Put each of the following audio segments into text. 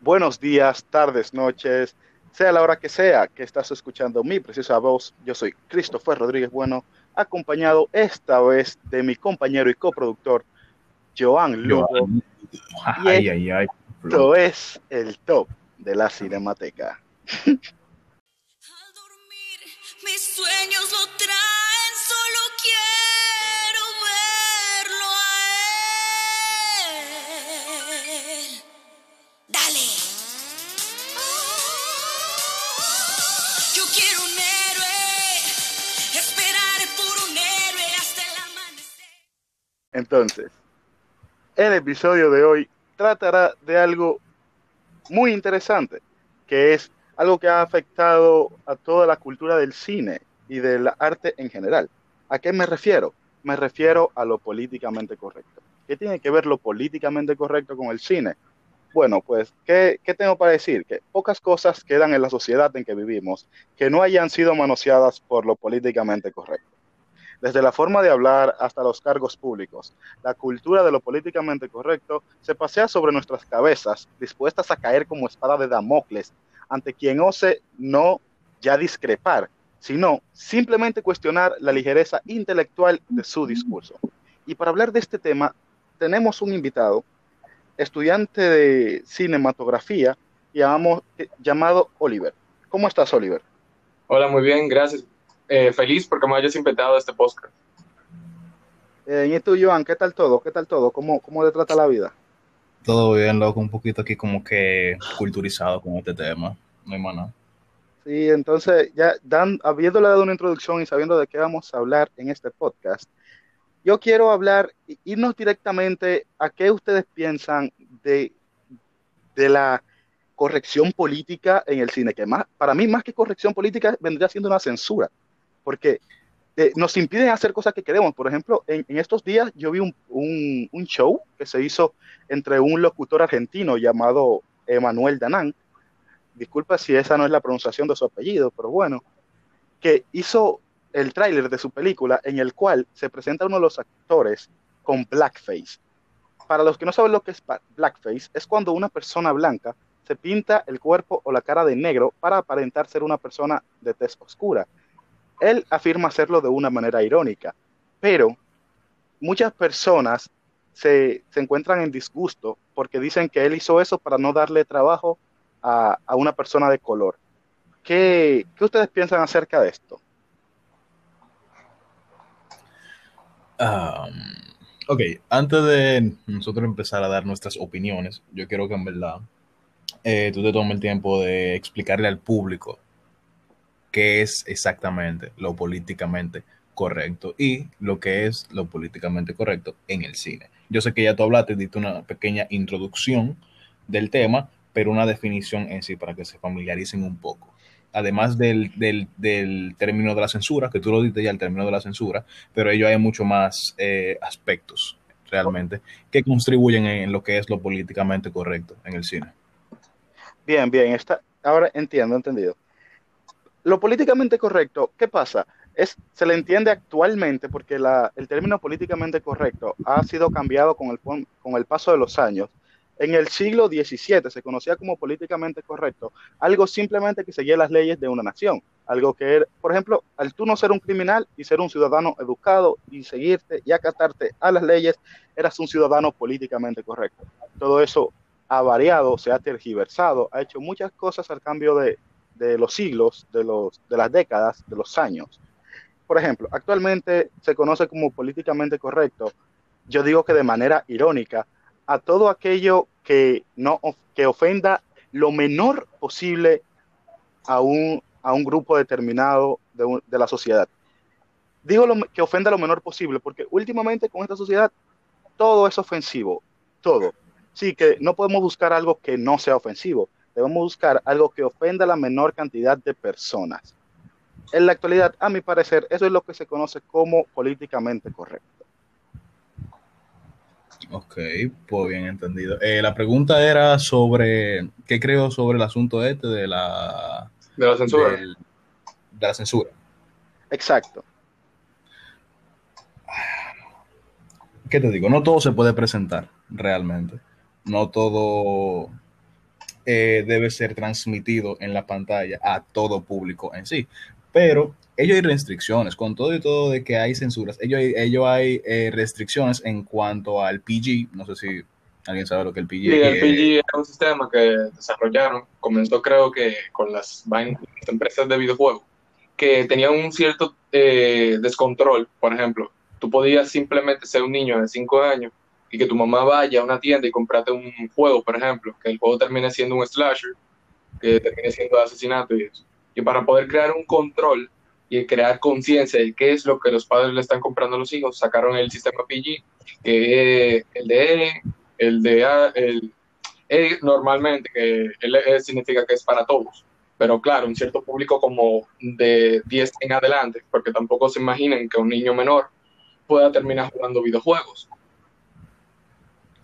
buenos días, tardes, noches, sea la hora que sea que estás escuchando mi precisa voz. Yo soy Christopher Rodríguez Bueno, acompañado esta vez de mi compañero y coproductor, Joan Lugo. Ay, ay, ay. Esto es el top de la Cinemateca. Al dormir, mis sueños lo traen, Entonces, el episodio de hoy tratará de algo muy interesante, que es algo que ha afectado a toda la cultura del cine y del arte en general. ¿A qué me refiero? Me refiero a lo políticamente correcto. ¿Qué tiene que ver lo políticamente correcto con el cine? Bueno, pues, ¿qué, qué tengo para decir? Que pocas cosas quedan en la sociedad en que vivimos que no hayan sido manoseadas por lo políticamente correcto desde la forma de hablar hasta los cargos públicos. La cultura de lo políticamente correcto se pasea sobre nuestras cabezas, dispuestas a caer como espada de Damocles ante quien ose no ya discrepar, sino simplemente cuestionar la ligereza intelectual de su discurso. Y para hablar de este tema, tenemos un invitado, estudiante de cinematografía, llamado Oliver. ¿Cómo estás, Oliver? Hola, muy bien, gracias. Eh, feliz porque me hayas invitado a este podcast. Eh, y tú, Joan, ¿qué tal todo? ¿Qué tal todo? ¿Cómo, cómo te trata la vida? Todo bien, loco, un poquito aquí como que culturizado con este tema. No hay más nada. Sí, entonces, ya dan, habiéndole dado una introducción y sabiendo de qué vamos a hablar en este podcast, yo quiero hablar, irnos directamente a qué ustedes piensan de, de la corrección política en el cine, que más, para mí más que corrección política vendría siendo una censura, porque eh, nos impiden hacer cosas que queremos. Por ejemplo, en, en estos días yo vi un, un, un, show que se hizo entre un locutor argentino llamado Emanuel Danán, disculpa si esa no es la pronunciación de su apellido, pero bueno, que hizo el tráiler de su película en el cual se presenta uno de los actores con blackface. Para los que no saben lo que es blackface, es cuando una persona blanca se pinta el cuerpo o la cara de negro para aparentar ser una persona de tez oscura. Él afirma hacerlo de una manera irónica, pero muchas personas se, se encuentran en disgusto porque dicen que él hizo eso para no darle trabajo a, a una persona de color. ¿Qué, ¿Qué, ustedes piensan acerca de esto? Um, ok, antes de nosotros empezar a dar nuestras opiniones, yo quiero que en verdad eh, tú te tomes el tiempo de explicarle al público qué es exactamente lo políticamente correcto y lo que es lo políticamente correcto en el cine. Yo sé que ya tú hablaste, diste una pequeña introducción del tema, pero una definición en sí para que se familiaricen un poco. Además del, del, del, término de la censura, que tú lo diste ya, el término de la censura, pero ello hay mucho más eh, aspectos realmente que contribuyen en lo que es lo políticamente correcto en el cine. Bien, bien, está, ahora entiendo, entendido. Lo políticamente correcto, ¿qué pasa? Es, se le entiende actualmente porque la, el término políticamente correcto ha sido cambiado con el, con el paso de los años en el siglo XVII se conocía como políticamente correcto algo simplemente que seguía las leyes de una nación. Algo que, era, por ejemplo, al tú no ser un criminal y ser un ciudadano educado y seguirte y acatarte a las leyes, eras un ciudadano políticamente correcto. Todo eso ha variado, se ha tergiversado, ha hecho muchas cosas al cambio de, de los siglos, de, los, de las décadas, de los años. Por ejemplo, actualmente se conoce como políticamente correcto, yo digo que de manera irónica, a todo aquello que, no, que ofenda lo menor posible a un, a un grupo determinado de, de la sociedad. Digo lo, que ofenda lo menor posible, porque últimamente con esta sociedad todo es ofensivo, todo. Sí, que no podemos buscar algo que no sea ofensivo, debemos buscar algo que ofenda a la menor cantidad de personas. En la actualidad, a mi parecer, eso es lo que se conoce como políticamente correcto. Ok, pues bien entendido. Eh, la pregunta era sobre, ¿qué creo sobre el asunto este de la... De la censura. del- de la censura. Exacto. ¿Qué te digo? No todo se puede presentar realmente. No todo eh, debe ser transmitido en la pantalla a todo público en sí. Pero ellos hay restricciones, con todo y todo de que hay censuras, ellos, ellos hay eh, restricciones en cuanto al PG, no sé si alguien sabe lo que el PG Sí, el es. PG era un sistema que desarrollaron, comenzó creo que con las, las empresas de videojuegos, que tenían un cierto eh, descontrol. Por ejemplo, tú podías simplemente ser un niño de 5 años y que tu mamá vaya a una tienda y comprarte un juego, por ejemplo, que el juego termine siendo un slasher, que termine siendo asesinato y eso. Y para poder crear un control y crear conciencia de qué es lo que los padres le están comprando a los hijos, sacaron el sistema PG, que es el de E, el de A, el E normalmente, que E significa que es para todos. Pero claro, un cierto público como de 10 en adelante, porque tampoco se imaginen que un niño menor pueda terminar jugando videojuegos.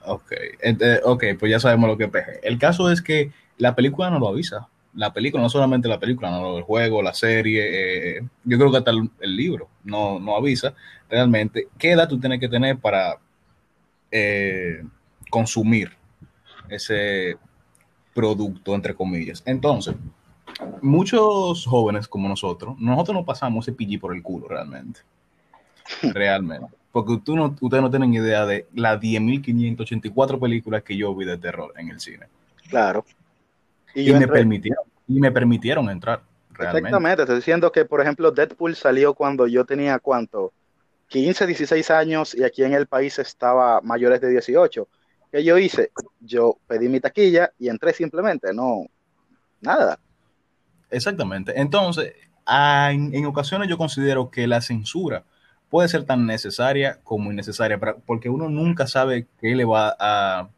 Ok, ent- ok, pues ya sabemos lo que es PG. El caso es que la película no lo avisa. La película, no solamente la película, no el juego, la serie, eh, yo creo que hasta el, el libro no, no avisa realmente qué edad tú tienes que tener para eh, consumir ese producto, entre comillas. Entonces, muchos jóvenes como nosotros, nosotros no pasamos ese PG por el culo realmente. Realmente. Porque tú no, ustedes no tienen idea de las 10.584 películas que yo vi de terror en el cine. Claro. Y, me entré- permitieron, y me permitieron entrar. Realmente. Exactamente, estoy diciendo que, por ejemplo, Deadpool salió cuando yo tenía cuánto, 15, 16 años y aquí en el país estaba mayores de 18. ¿Qué yo hice? Yo pedí mi taquilla y entré simplemente, no, nada. Exactamente. Entonces, ah, en, en ocasiones yo considero que la censura puede ser tan necesaria como innecesaria, porque uno nunca sabe qué le va a,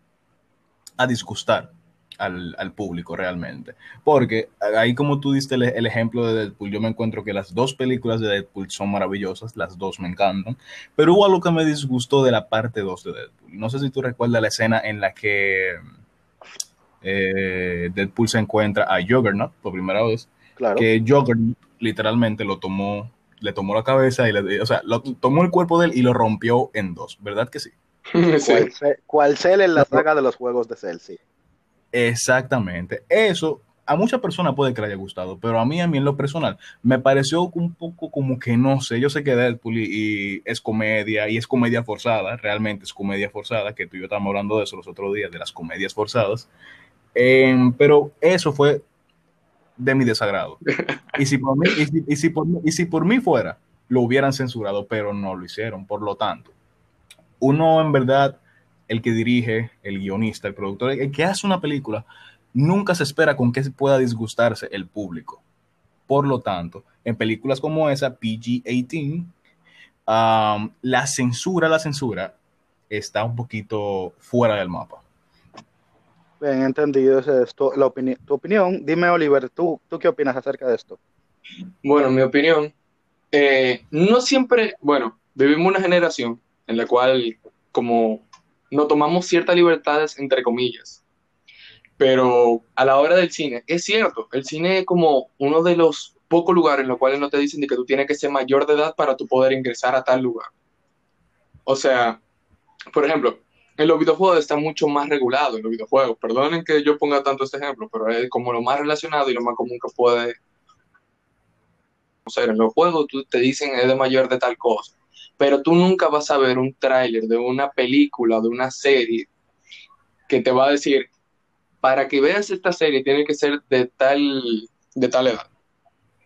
a disgustar al, al público realmente. Porque ahí como tú diste el, el ejemplo de Deadpool, yo me encuentro que las dos películas de Deadpool son maravillosas, las dos me encantan, pero hubo algo que me disgustó de la parte 2 de Deadpool. No sé si tú recuerdas la escena en la que eh, Deadpool se encuentra a Juggernaut por primera vez Claro. que Juggernaut literalmente lo tomó, le tomó la cabeza y le, o sea, lo, tomó el cuerpo de él y lo rompió en dos, ¿verdad que sí? Sí. Cual, Cell en la saga de los juegos de Cell, sí. Exactamente. Eso a muchas personas puede que le haya gustado, pero a mí, a mí en lo personal, me pareció un poco como que no sé. Yo sé que Deadpool y, y es comedia y es comedia forzada, realmente es comedia forzada, que tú y yo estábamos hablando de eso los otros días, de las comedias forzadas. Em, pero eso fue de mi desagrado. Y si por mí, y si, y si por y si por mí fuera, lo hubieran censurado, pero no lo hicieron. Por lo tanto, uno en verdad, el que dirige, el guionista, el productor, el que hace una película, nunca se espera con que pueda disgustarse el público. Por lo tanto, en películas como esa, PG-18, um, la censura, la censura está un poquito fuera del mapa. Bien, entendido. Es tu, la tu opinión. Dime, Oliver, ¿tú, ¿tú qué opinas acerca de esto? Bueno, en mi opinión, eh, no siempre, bueno, vivimos una generación en la cual como no tomamos ciertas libertades, entre comillas, pero a la hora del cine, es cierto, el cine es como uno de los pocos lugares en los cuales no te dicen de que tú tienes que ser mayor de edad para tú poder ingresar a tal lugar. O sea, por ejemplo, en los videojuegos está mucho más regulado, en los videojuegos, perdonen que yo ponga tanto este ejemplo, pero es como lo más relacionado y lo más común que puede conocer. En los juegos tú te dicen es de mayor de tal cosa, pero tú nunca vas a ver un tráiler de una película, de una serie, que te va a decir, para que veas esta serie tiene que ser de tal, de tal edad.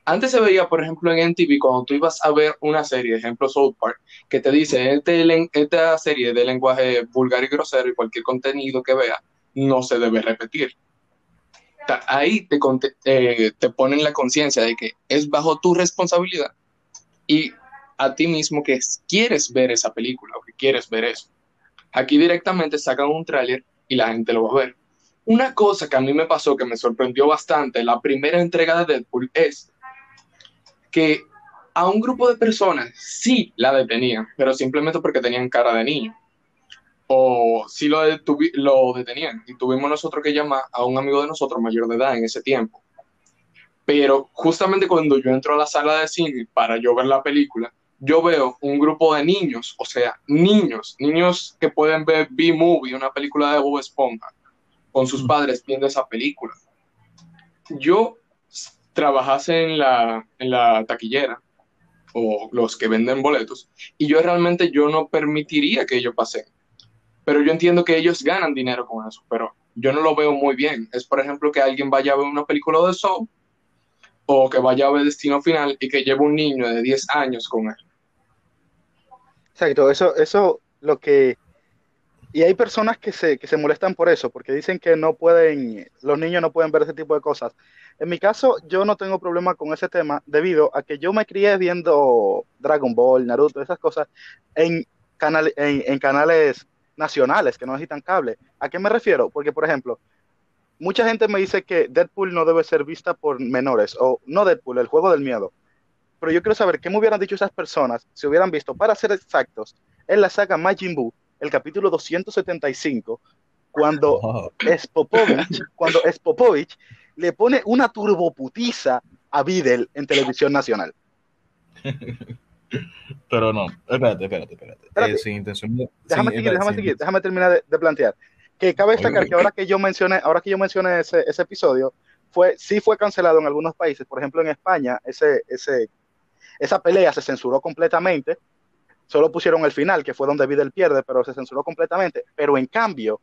Antes se veía, por ejemplo, en NTV, cuando tú ibas a ver una serie, ejemplo South Park, que te dice, este, esta serie de lenguaje vulgar y grosero y cualquier contenido que vea, no se debe repetir. Ahí te, eh, te ponen la conciencia de que es bajo tu responsabilidad y a ti mismo que es- quieres ver esa película o que quieres ver eso. Aquí directamente sacan un tráiler y la gente lo va a ver. Una cosa que a mí me pasó que me sorprendió bastante, la primera entrega de Deadpool es que a un grupo de personas sí la detenían, pero simplemente porque tenían cara de niño. O sí lo, lo detenían. Y tuvimos nosotros que llamar a un amigo de nosotros mayor de edad en ese tiempo. Pero justamente cuando yo entro a la sala de cine para yo ver la película, yo veo un grupo de niños, o sea, niños, niños que pueden ver B-Movie, una película de Bob Esponja, con sus padres viendo esa película. Yo trabajase en la, en la taquillera o los que venden boletos y yo realmente yo no permitiría que ellos pasen. Pero yo entiendo que ellos ganan dinero con eso, pero yo no lo veo muy bien. Es, por ejemplo, que alguien vaya a ver una película de Saw o que vaya a ver Destino Final y que lleve un niño de 10 años con él. Exacto, eso, eso lo que... Y hay personas que se, que se molestan por eso, porque dicen que no pueden, los niños no pueden ver ese tipo de cosas. En mi caso, yo no tengo problema con ese tema debido a que yo me crié viendo Dragon Ball, Naruto, esas cosas en, canal, en, en canales nacionales que no necesitan cable. ¿A qué me refiero? Porque, por ejemplo, mucha gente me dice que Deadpool no debe ser vista por menores, o no Deadpool, el juego del miedo. Pero yo quiero saber qué me hubieran dicho esas personas si hubieran visto, para ser exactos, en la saga Majin Buu, el capítulo 275, cuando Spopovich, cuando Spopovich le pone una turboputiza a Videl en televisión nacional. pero no, espérate, espérate, espérate. Espérate. Eh, sin intención de- Déjame sin- seguir, espérate, déjame seguir, déjame terminar de, de plantear. Que cabe destacar que ahora que yo mencioné, ahora que yo mencioné ese, ese episodio, fue, sí fue cancelado en algunos países. Por ejemplo, en España, ese, ese, esa pelea se censuró completamente. Solo pusieron el final, que fue donde Videl pierde, pero se censuró completamente. Pero en cambio,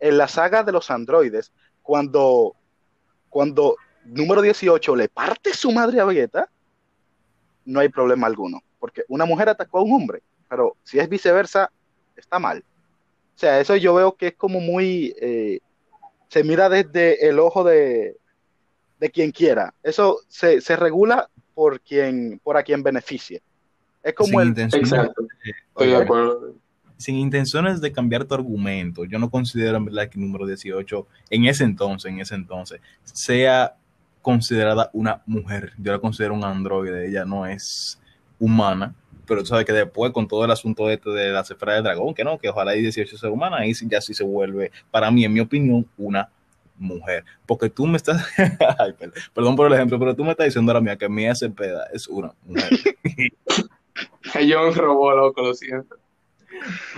en la saga de los androides, cuando, cuando número 18 le parte su madre a Vegeta, no hay problema alguno. Porque una mujer atacó a un hombre, pero si es viceversa, está mal. O sea, eso yo veo que es como muy, eh, se mira desde el ojo de, de quien quiera. Eso se, se regula por quien, por a quien beneficie. Es como sin el, intenciones, Exacto, estoy de acuerdo. sin intenciones de cambiar tu argumento, yo no considero en verdad que el número 18 en ese entonces, en ese entonces, sea considerada una mujer. Yo la considero un androide, ella no es humana, pero tú sabes que después con todo el asunto este de la cifra del dragón, que no, que ojalá y 18 sea humana, ahí ya sí se vuelve, para mí, en mi opinión, una mujer. Porque tú me estás, Ay, perdón por el ejemplo, pero tú me estás diciendo ahora mía que mi Cepeda es una mujer. Ella es un robot, loco, lo siento.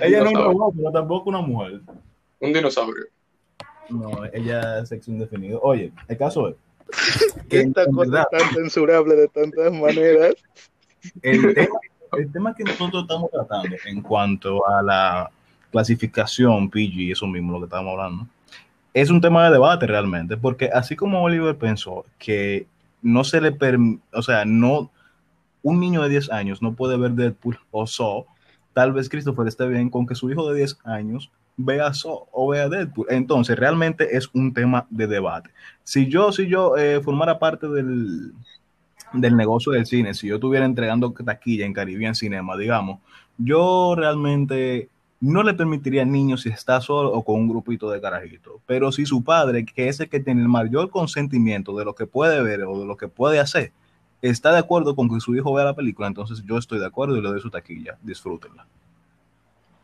ella no es un robot, pero tampoco una mujer. Un dinosaurio. No, ella es sexo indefinido. Oye, el caso es que en esta cosa es tan censurable de tantas maneras. el tema, el tema que nosotros estamos tratando en cuanto a la clasificación PG, eso mismo lo que estamos hablando, es un tema de debate realmente, porque así como Oliver pensó que no se le permite, o sea, no, un niño de 10 años no puede ver Deadpool o Saw, tal vez Christopher esté bien con que su hijo de 10 años vea Saw o vea Deadpool. Entonces, realmente es un tema de debate. Si yo, si yo eh, formara parte del, del negocio del cine, si yo estuviera entregando taquilla en Caribbean Cinema, digamos, yo realmente no le permitiría al niño si está solo o con un grupito de carajitos. Pero si su padre, que es el que tiene el mayor consentimiento de lo que puede ver o de lo que puede hacer, está de acuerdo con que su hijo vea la película, entonces yo estoy de acuerdo y le doy su taquilla. Disfrútenla.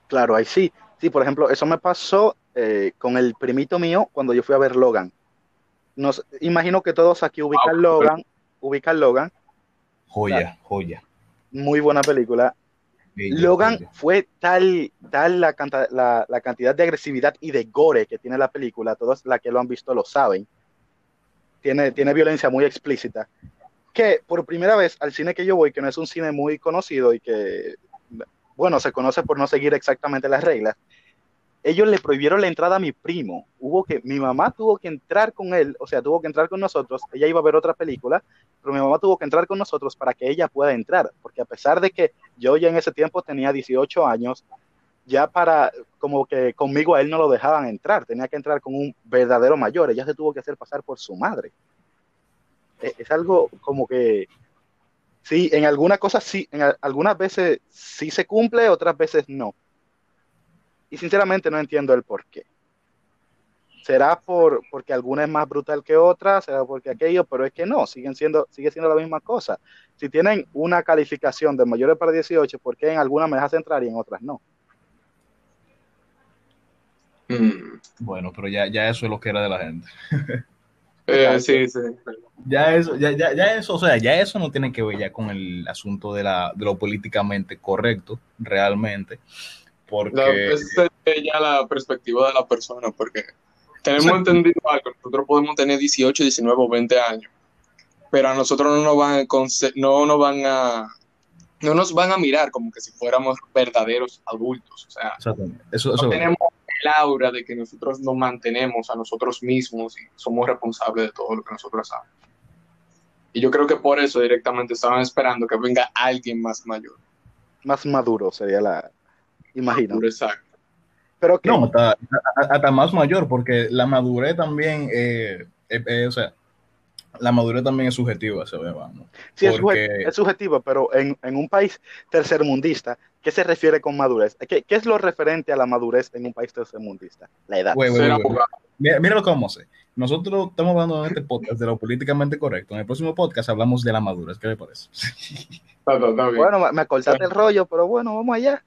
Claro, ahí sí. Sí, por ejemplo, eso me pasó eh, con el primito mío cuando yo fui a ver Logan. Nos, imagino que todos aquí ubican Ah, Logan, ubican Logan, Joya, joya. muy buena película. Bella, Logan fue tal, tal la, canta- la, la cantidad de agresividad y de gore que tiene la película, todos la que lo han visto lo saben. Tiene, tiene violencia muy explícita. Que por primera vez al cine que yo voy, que no es un cine muy conocido y que, bueno, se conoce por no seguir exactamente las reglas, ellos le prohibieron la entrada a mi primo. Hubo que, mi mamá tuvo que entrar con él, o sea, tuvo que entrar con nosotros. Ella iba a ver otra película, pero mi mamá tuvo que entrar con nosotros para que ella pueda entrar, porque a pesar de que yo ya en ese tiempo tenía 18 años, ya para, como que conmigo a él no lo dejaban entrar, tenía que entrar con un verdadero mayor, ella se tuvo que hacer pasar por su madre. Es, es algo como que, sí, en algunas cosas sí, en a- algunas veces sí se cumple, otras veces no. Y sinceramente no entiendo el por qué. Será por, porque alguna es más brutal que otra, será porque aquello, pero es que no, siguen siendo, sigue siendo la misma cosa. Si tienen una calificación de mayores para 18, ¿por qué en algunas me dejas entrar y en otras no? Mm. Bueno, pero ya, ya eso es lo que era de la gente. Eh, sí, sí. Ya eso, ya, ya, ya eso, o sea, ya eso no tiene que ver ya con el asunto de, la, de lo políticamente correcto, realmente. Porque La- es eh, ya la perspectiva de la persona, porque Tenemos entendido algo, nosotros podemos tener 18, 19 o 20 años, pero a nosotros no nos van a, no nos van a, no nos van a mirar como que si fuéramos verdaderos adultos, o sea. Eso, no eso tenemos el aura de que nosotros nos mantenemos a nosotros mismos y somos responsables de todo lo que nosotros hacemos. Y yo creo que por eso directamente estaban esperando que venga alguien más mayor. Más maduro sería la, imagino. Exacto. Pero que No, hasta, hasta- más mayor, porque la madurez también, eh, eh, eh, o sea, la madurez también es subjetiva, se ve, vamos. sí es, porque- es subjetivo, pero en, en un país tercermundista, ¿qué se refiere con madurez? ¿Qué, qué es lo referente a la madurez en un país tercermundista? La edad. Güey, güey. abogado. Mira, mira lo que vamos a hacer. Nosotros estamos hablando en este podcast de lo políticamente correcto. En el próximo podcast hablamos de la madurez. ¿Qué le parece? Bueno, me, me cortaste el rollo, pero bueno, vamos allá.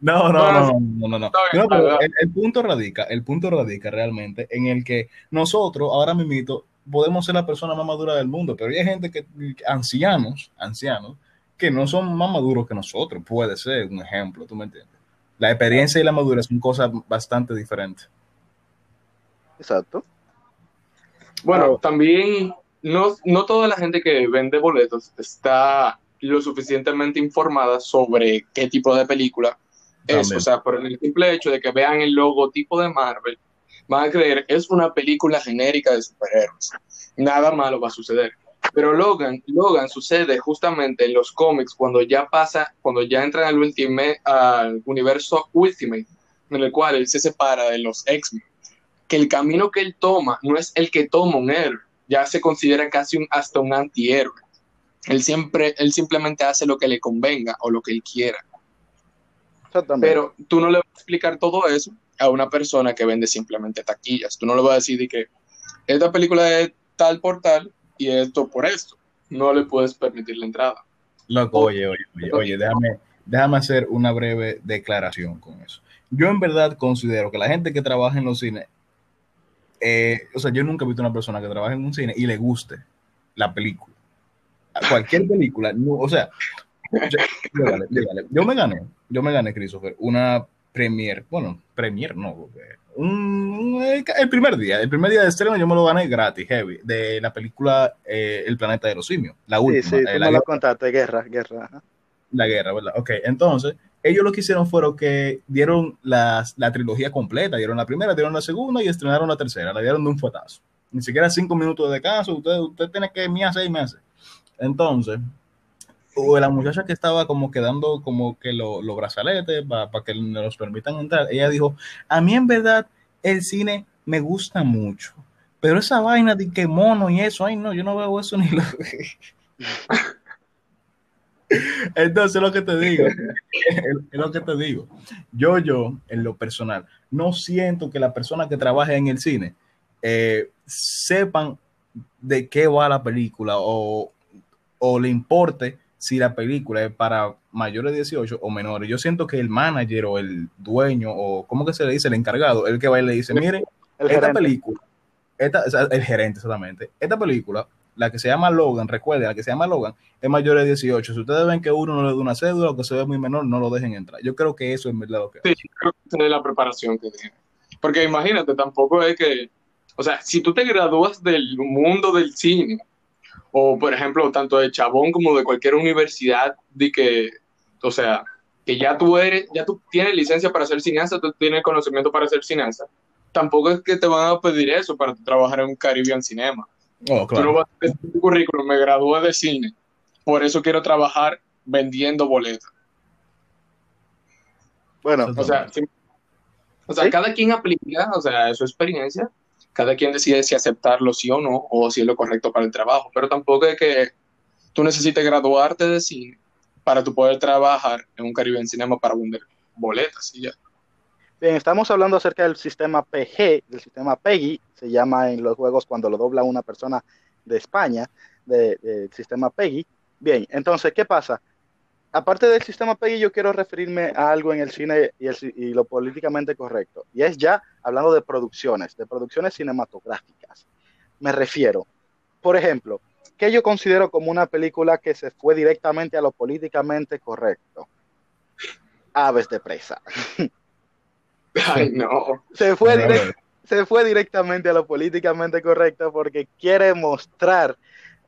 No, no, no, no, no, no, no. Está bien, No, pero el, el punto radica, el punto radica realmente en el que nosotros ahora mismo podemos ser la persona más madura del mundo, pero hay gente que, ancianos, ancianos, que no son más maduros que nosotros. Puede ser un ejemplo, ¿tú me entiendes? La experiencia y la madurez son cosas bastante diferentes. Exacto. Bueno, Claro. también no, no toda la gente que vende boletos está lo suficientemente informada sobre qué tipo de película es. También. O sea, por el simple hecho de que vean el logotipo de Marvel, van a creer es una película genérica de superhéroes. Nada malo va a suceder. Pero Logan, Logan sucede justamente en los cómics cuando ya pasa, cuando ya entran al, ultime- al universo Ultimate, en el cual él se separa de los X-Men que el camino que él toma no es el que toma un héroe, ya se considera casi un, hasta un antihéroe. Él siempre, él simplemente hace lo que le convenga o lo que él quiera. Exactamente. Pero tú no le vas a explicar todo eso a una persona que vende simplemente taquillas. Tú no le vas a decir de que esta película es tal por tal y esto por esto. No le puedes permitir la entrada. Loco, oye, oye, oye, oye, déjame, déjame hacer una breve declaración con eso. Yo en verdad considero que la gente que trabaja en los cines, eh, o sea, yo nunca he visto una persona que trabaje en un cine y le guste la película. Cualquier película, no, o sea, yo, dígale, dígale, yo me gané, yo me gané, Christopher, una premier, bueno, premier no, un- el primer día, el primer día de estreno yo me lo gané gratis, heavy, de la película eh, El planeta de los simios, la sí, última, sí, eh, tú la me lo contaste, guerra, guerra. la guerra, ¿verdad? Ok, entonces, ellos lo que hicieron fueron que dieron las, la trilogía completa, dieron la primera, dieron la segunda y estrenaron la tercera, la dieron de un fuetazo. Ni siquiera cinco minutos de descanso, usted, usted tiene que mirar seis meses. Entonces, o la muchacha que estaba como quedando como que lo- los brazaletes para que nos permitan entrar, ella dijo, a mí en verdad el cine me gusta mucho, pero esa vaina de que mono y eso, ay no, yo no veo eso ni lo... Entonces lo que te digo, es lo que te digo. Yo, yo, en lo personal, no siento que las personas que trabajen en el cine eh, sepan de qué va la película o, o le importe si la película es para mayores de 18 o menores. Yo siento que el manager o el dueño o ¿cómo que se le dice? El encargado, el que va y le dice, mire, El esta gerente. película, esta, o sea, el gerente exactamente, esta película, la que se llama Logan, recuerden, la que se llama Logan, es mayor de 18. Si ustedes ven que uno no le da una cédula o que se ve muy menor, no lo dejen entrar. Yo creo que eso es verdad lo que Sí, creo que la preparación que tiene. Porque imagínate, tampoco es que, o sea, si tú te gradúas del mundo del cine, o por ejemplo, tanto de Chabón como de cualquier universidad, de que, o sea, que ya tú eres, ya tú tienes licencia para hacer cineasta, tú tienes conocimiento para hacer cineasta, tampoco es que te van a pedir eso para trabajar en un Caribbean Cinema. Oh, Tú no vas a decir tu currículum, me gradué de cine, por eso quiero trabajar vendiendo boletos. Bueno, O sea, o sea, Sí. cada quien aplica, o sea, su experiencia, cada quien decide si aceptarlo sí o no, o si es lo correcto para el trabajo, pero tampoco es que tú necesites graduarte de cine para tú poder trabajar en un Caribe en Cinema para vender boletas y ya. bien, estamos hablando acerca del sistema PG, del sistema PEGI, se llama en los juegos cuando lo dobla una persona de España, de- del sistema PEGI. Bien, entonces, ¿qué pasa? Aparte del sistema PEGI, yo quiero referirme a algo en el cine y, el ci- y lo políticamente correcto. Y es ya hablando de producciones, de producciones cinematográficas. Me refiero, por ejemplo, que yo considero como una película que se fue directamente a lo políticamente correcto. Aves de presa. Ay, no. Se fue se fue directamente a lo políticamente correcto porque quiere mostrar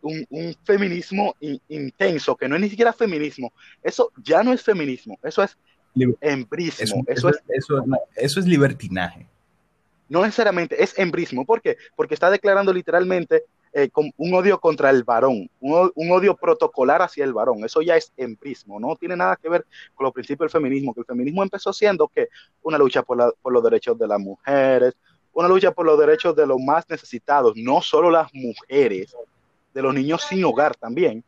un, un feminismo in- intenso, que no es ni siquiera feminismo. Eso ya no es feminismo, eso es embrismo. Eso, Eso es eso, no, eso es libertinaje. no necesariamente es embrismo. ¿Por qué? Porque está declarando literalmente eh, con un odio contra el varón, un odio protocolar hacia el varón. Eso ya es embrismo, no tiene nada que ver con los principios del feminismo, que el feminismo empezó siendo que una lucha por, la- por los derechos de las mujeres, una lucha por los derechos de los más necesitados, no solo las mujeres, de los niños sin hogar también.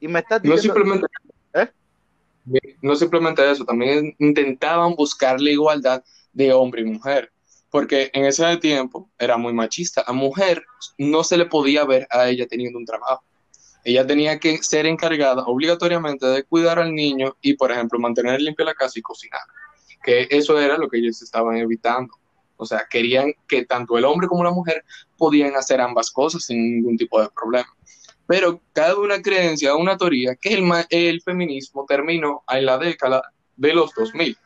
Y me estás No diciendo, simplemente, ¿Eh? no simplemente eso, también intentaban buscar la igualdad de hombre y mujer, porque en ese tiempo era muy machista. A mujer no se le podía ver a ella teniendo un trabajo. Ella tenía que ser encargada obligatoriamente de cuidar al niño y, por ejemplo, mantener limpia la casa y cocinar, que eso era lo que ellos estaban evitando. O sea, querían que tanto el hombre como la mujer podían hacer ambas cosas sin ningún tipo de problema. Pero cada una creencia, una teoría, que el, feminismo terminó en la década de los 2000.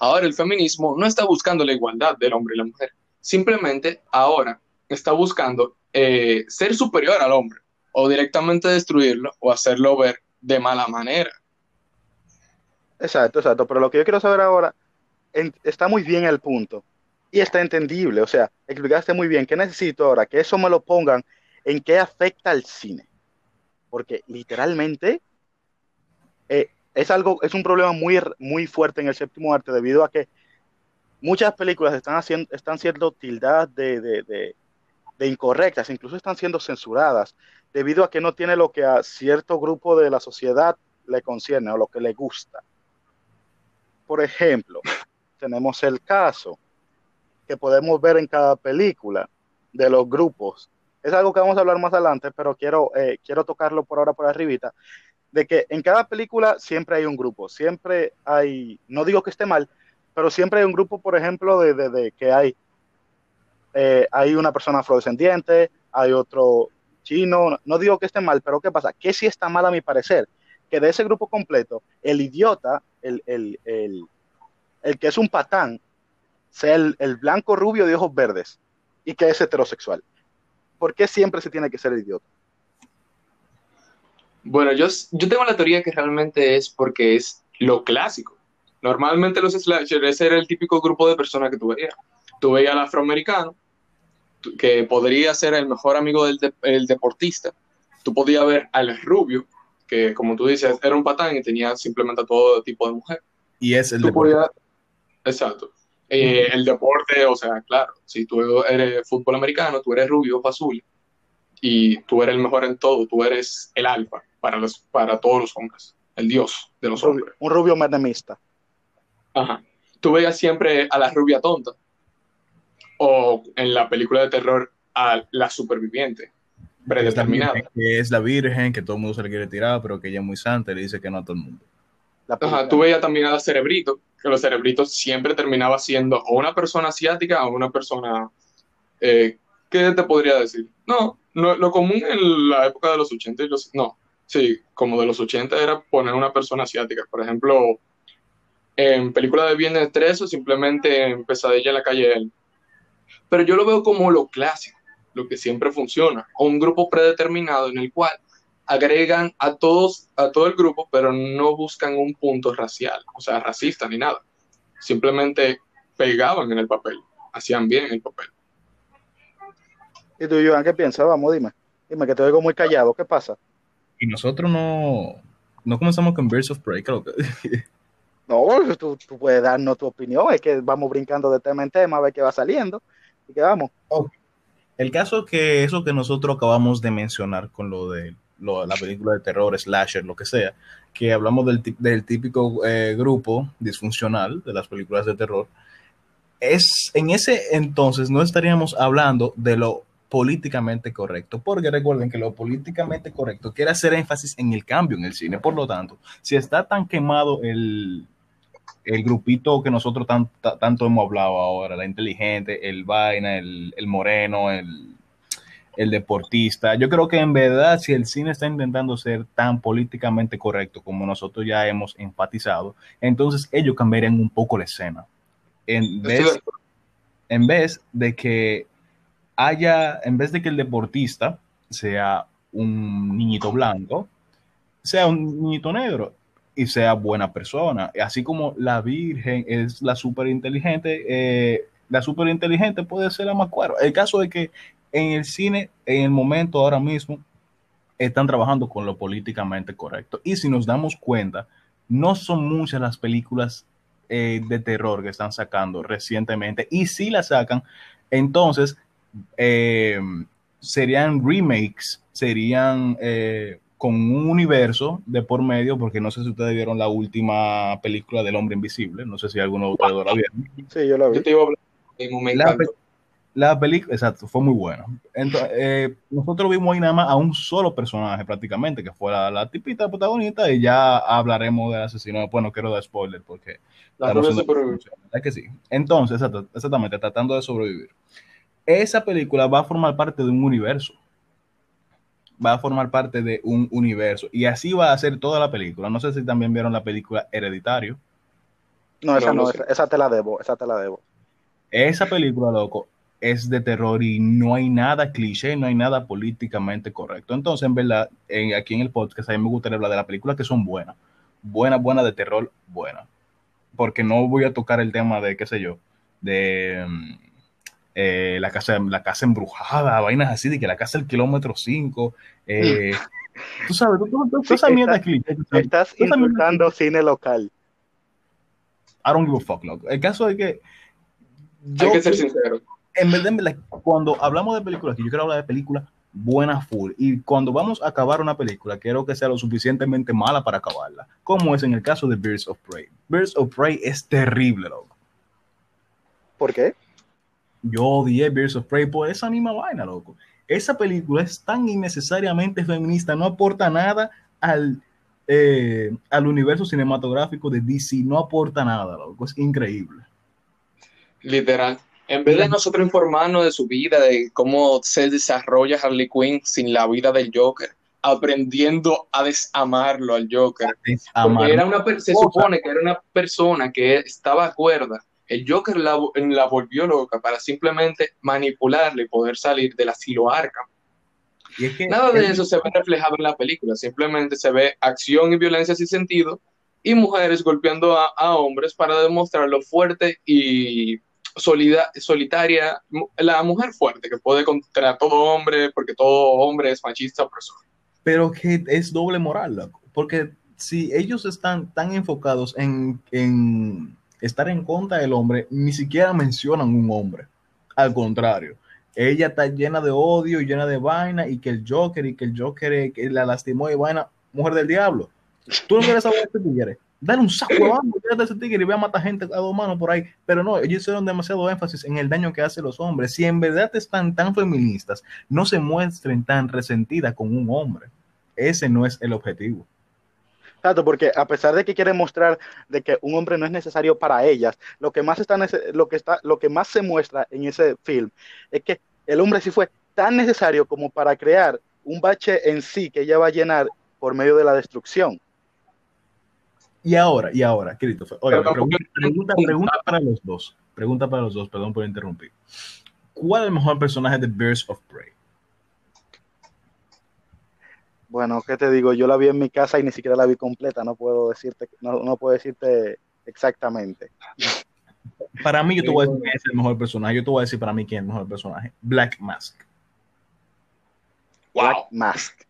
Ahora el feminismo no está buscando la igualdad del hombre y la mujer, simplemente ahora está buscando eh, ser superior al hombre o directamente destruirlo o hacerlo ver de mala manera. Exacto, exacto. Pero lo que yo quiero saber ahora, está muy bien el punto y está entendible. O sea, explicaste muy bien. ¿Qué necesito ahora? Que eso me lo pongan en qué afecta al cine. Porque literalmente eh, es algo, es un problema muy, muy fuerte en el séptimo arte debido a que muchas películas están haciendo, están siendo tildadas de, de- de incorrectas, incluso están siendo censuradas debido a que no tiene lo que a cierto grupo de la sociedad le concierne o lo que le gusta. Por ejemplo, tenemos el caso que podemos ver en cada película de los grupos. Es algo que vamos a hablar más adelante, pero quiero, eh, quiero tocarlo por ahora por arribita, de que en cada película siempre hay un grupo, siempre hay, no digo que esté mal, pero siempre hay un grupo, por ejemplo, de, de- de que hay, eh, hay una persona afrodescendiente, hay otro chino, no digo que esté mal, pero ¿qué pasa? Que sí está mal a mi parecer, que de ese grupo completo, el idiota, el, el, el, el que es un patán, sea el, el blanco rubio de ojos verdes y que es heterosexual. ¿Por qué siempre se tiene que ser el idiota? Bueno, yo, yo tengo la teoría que realmente es porque es lo clásico. Normalmente los slashers ese era el típico grupo de personas que tú veías. Tú veías al afroamericano, que podría ser el mejor amigo del de- el deportista. Tú podías ver al rubio, que como tú dices, era un patán y tenía simplemente a todo tipo de mujer. Y es el Tú deporte. podías- Exacto. Eh, el deporte, o sea, claro, si tú eres fútbol americano, tú eres rubio, ojo azul, y tú eres el mejor en todo, tú eres el alfa para, los, para todos los hombres, el dios de los Un rubio, hombres. un rubio menemista. Ajá. Tú veías siempre a la rubia tonta, o en la película de terror a la superviviente, predeterminada. Que es la virgen, que todo el mundo se le quiere tirar, pero que ella es muy santa y le dice que no a todo el mundo. La Ajá, puritana. tú veías también a los cerebritos, que los cerebritos siempre terminaba siendo o una persona asiática o una persona, eh, ¿qué te podría decir? No, no, lo común en la época de los 80 y los, no, sí, como de los 80 era poner una persona asiática, por ejemplo, en película de Viernes 13 o simplemente en Pesadilla en la calle Elm. Pero yo lo veo como lo clásico, lo que siempre funciona, o un grupo predeterminado en el cual agregan a todos, a todo el grupo, pero no buscan un punto racial, o sea, racista ni nada. Simplemente pegaban en el papel, hacían bien el papel. ¿Y tú, Joan, qué piensas? Vamos, dime. Dime que te oigo muy callado. ¿Qué pasa? Y nosotros no, no comenzamos con Birds of Prey, creo que. No, tú, tú puedes darnos tu opinión. Es que vamos brincando de tema en tema a ver qué va saliendo. Y que vamos. El caso que eso que nosotros acabamos de mencionar con lo de lo- la película de terror, slasher, lo que sea, que hablamos del, del típico eh, grupo disfuncional de las películas de terror, es en ese entonces no estaríamos hablando de lo políticamente correcto, porque recuerden que lo políticamente correcto quiere hacer énfasis en el cambio en el cine, por lo tanto, si está tan quemado el, el grupito que nosotros tan- ta- tanto hemos hablado ahora, la inteligente, el vaina, el, el moreno, el, el deportista. Yo creo que en verdad, si el cine está intentando ser tan políticamente correcto como nosotros ya hemos enfatizado, entonces ellos cambiarían un poco la escena. En vez, en vez de que haya, en vez de que el deportista sea un niñito blanco, sea un niñito negro y sea buena persona. Así como la Virgen es la súper inteligente, eh, la súper inteligente puede ser la más cuero. El caso es que en el cine, en el momento ahora mismo, están trabajando con lo políticamente correcto. Y si nos damos cuenta, no son muchas las películas eh, de terror que están sacando recientemente. Y si las sacan, entonces eh, serían remakes, serían eh, con un universo de por medio, porque no sé si ustedes vieron la última película del hombre invisible, no sé si alguno de ustedes la vieron. Sí, yo la vi. Yo te iba a hablar de un La, película, exacto, fue muy buena. Entonces, eh, nosotros vimos ahí nada más a un solo personaje prácticamente, que fue la, la tipita protagonista, y ya hablaremos del asesino. Pues no quiero dar spoiler porque La. ¿verdad que sí? Entonces, exacto- exactamente, tratando de sobrevivir. Esa película va a formar parte de un universo. Va a formar parte de un universo. Y así va a ser toda la película. No sé si también vieron la película Hereditario. No, esa No, no, no esa, esa te la debo, esa te la debo. Esa película, loco, es de terror y no hay nada cliché, no hay nada políticamente correcto. Entonces, en verdad, en- aquí en el podcast, a mí me gustaría hablar de las películas que son buenas. Buenas, buenas de terror, buenas. Porque no voy a tocar el tema de, qué sé yo, de mm, eh, la, casa, la casa embrujada, vainas así, de que la casa del kilómetro 5. eh, tú sabes, tú, tú- tú- Sí, esa mierda cliché. Estás esa mierda- insultando cine local. I don't give a fuck, loco. El caso es que Hay yo que ser sincero. En verdad, en verdad, cuando hablamos de películas, que yo quiero hablar de películas buenas full, y cuando vamos a acabar una película, quiero que sea lo suficientemente mala para acabarla, como es en el caso de Birds of Prey. Birds of Prey es terrible, loco. ¿Por qué? Yo odié Birds of Prey por esa misma vaina, loco. Esa película es tan innecesariamente feminista, no aporta nada al, eh, al universo cinematográfico de DC, no aporta nada, loco. Es increíble. Literal. En vez de nosotros informarnos de su vida, de cómo se desarrolla Harley Quinn sin la vida del Joker, aprendiendo a desamarlo al Joker. Porque era una, se supone que era una persona que estaba cuerda. El Joker la, la volvió loca para simplemente manipularle y poder salir del asilo Arkham. y es que Nada de el- eso se ve reflejado en la película, simplemente se ve acción y violencia sin sentido y mujeres golpeando a, a hombres para demostrar lo fuerte y solida- solitaria, la mujer fuerte que puede contra todo hombre, porque todo hombre es machista opresor. pero que es doble moral. Porque si ellos están tan enfocados en, en estar en contra del hombre, ni siquiera mencionan un hombre. Al contrario, ella está llena de odio llena de vaina y que el Joker y que el Joker eh, que la lastimó y vaina, mujer del diablo. Tú no quieres saber este tigre. Dale un saco de ese tigre y ve a matar gente a dos manos por ahí. Pero no, ellos hicieron demasiado énfasis en el daño que hacen los hombres. Si en verdad están tan feministas, no se muestren tan resentidas con un hombre. Ese no es el objetivo. Exacto, porque a pesar de que quieren mostrar de que un hombre no es necesario para ellas, lo que más está, lo que está, lo que más se muestra en ese film es que el hombre sí fue tan necesario como para crear un bache en sí que ella va a llenar por medio de la destrucción. Y ahora, y ahora, Christopher, tampoco- pregunta, pregunta, pregunta para los dos. Pregunta para los dos, perdón por interrumpir. ¿Cuál es el mejor personaje de Birds of Prey? Bueno, ¿qué te digo? Yo la vi en mi casa y ni siquiera la vi completa, no puedo decirte, no, no puedo decirte exactamente. Para mí, yo te voy a decir quién es el mejor personaje. Yo te voy a decir para mí quién es el mejor personaje. Black Mask. ¡Wow! Black Mask.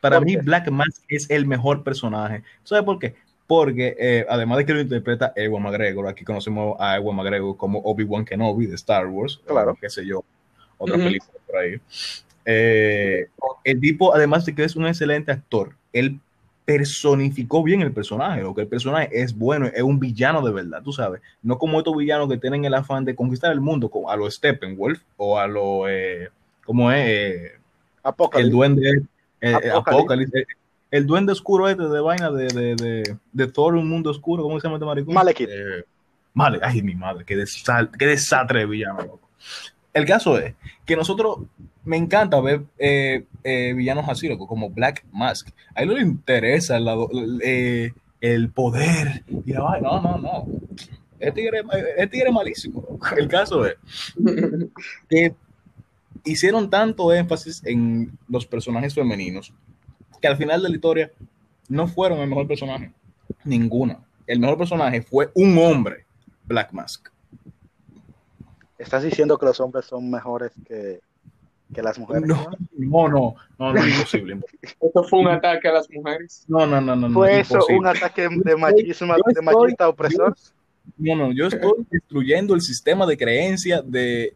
Para ¿Por mí, qué? Black Mask es el mejor personaje. ¿Sabes por qué? Porque eh, además de que lo interpreta Ewan McGregor, aquí conocemos a Ewan McGregor como Obi-Wan Kenobi de Star Wars, Claro. qué sé yo, otra película por ahí. Eh, el tipo, además de que es un excelente actor, él personificó bien el personaje, lo que el personaje es bueno, es un villano de verdad, tú sabes, no como estos villanos que tienen el afán de conquistar el mundo, como a lo Steppenwolf o a lo, eh, como es, eh, el duende, eh, eh, Apocalipsis. Eh, el duende oscuro este de vaina de, de, de, de Thor, un mundo oscuro, ¿cómo se llama este maricón? Malekith. Eh, Male, ay, mi madre, qué, desal- qué desastre de villano, loco. El caso es que nosotros, me encanta ver eh, eh, villanos así, loco, como Black Mask. A él no le interesa el, lado- eh, el poder y la vaina. No, no, no. Este tigre, este tigre es malísimo. El caso es que hicieron tanto énfasis en los personajes femeninos que al final de la historia no fueron el mejor personaje. Ninguna. El mejor personaje fue un hombre, Black Mask. Estás diciendo que los hombres son mejores que, que las mujeres. No, no, no, no, no, imposible. Esto fue un ataque a las mujeres. No, no, no, no. no, ¿Fue eso imposible. un ataque de machismo, Yo de estoy- machista opresor? No, no, yo estoy destruyendo el sistema de creencia de,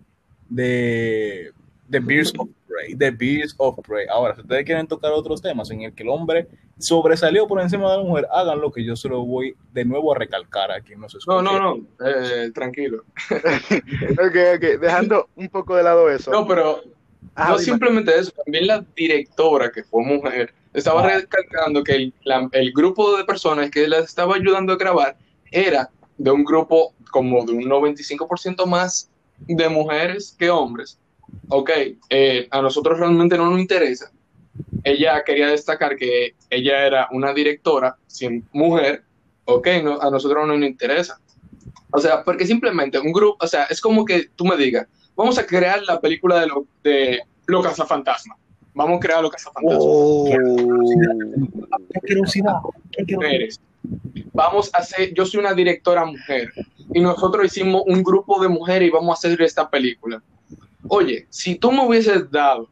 de, de Beers of Prey, de Beers of Prey. Ahora, si ustedes quieren tocar otros temas en el que el hombre sobresalió por encima de la mujer, háganlo que yo se lo voy de nuevo a recalcar a quien nos escuche. No, no, no, eh, tranquilo. Ok, ok, dejando un poco de lado eso. No, pero Ah, no dime. simplemente eso, también la directora, que fue mujer, estaba Ah. recalcando que el, la- el grupo de personas que la estaba ayudando a grabar era de un grupo como de un 95% más de mujeres que hombres. Ok, eh, a nosotros realmente no nos interesa. Ella quería destacar que ella era una directora, sin mujer, ok, no, a nosotros no nos interesa. O sea, porque simplemente un grupo, o sea, es como que tú me digas, vamos a crear la película de, lo, de Los Cazafantasmas. Vamos a crear Los Cazafantasmas. Oh. Qué curiosidad. Vamos a hacer, yo soy una directora mujer y nosotros hicimos un grupo de mujeres y vamos a hacer esta película. Oye, si tú me hubieses dado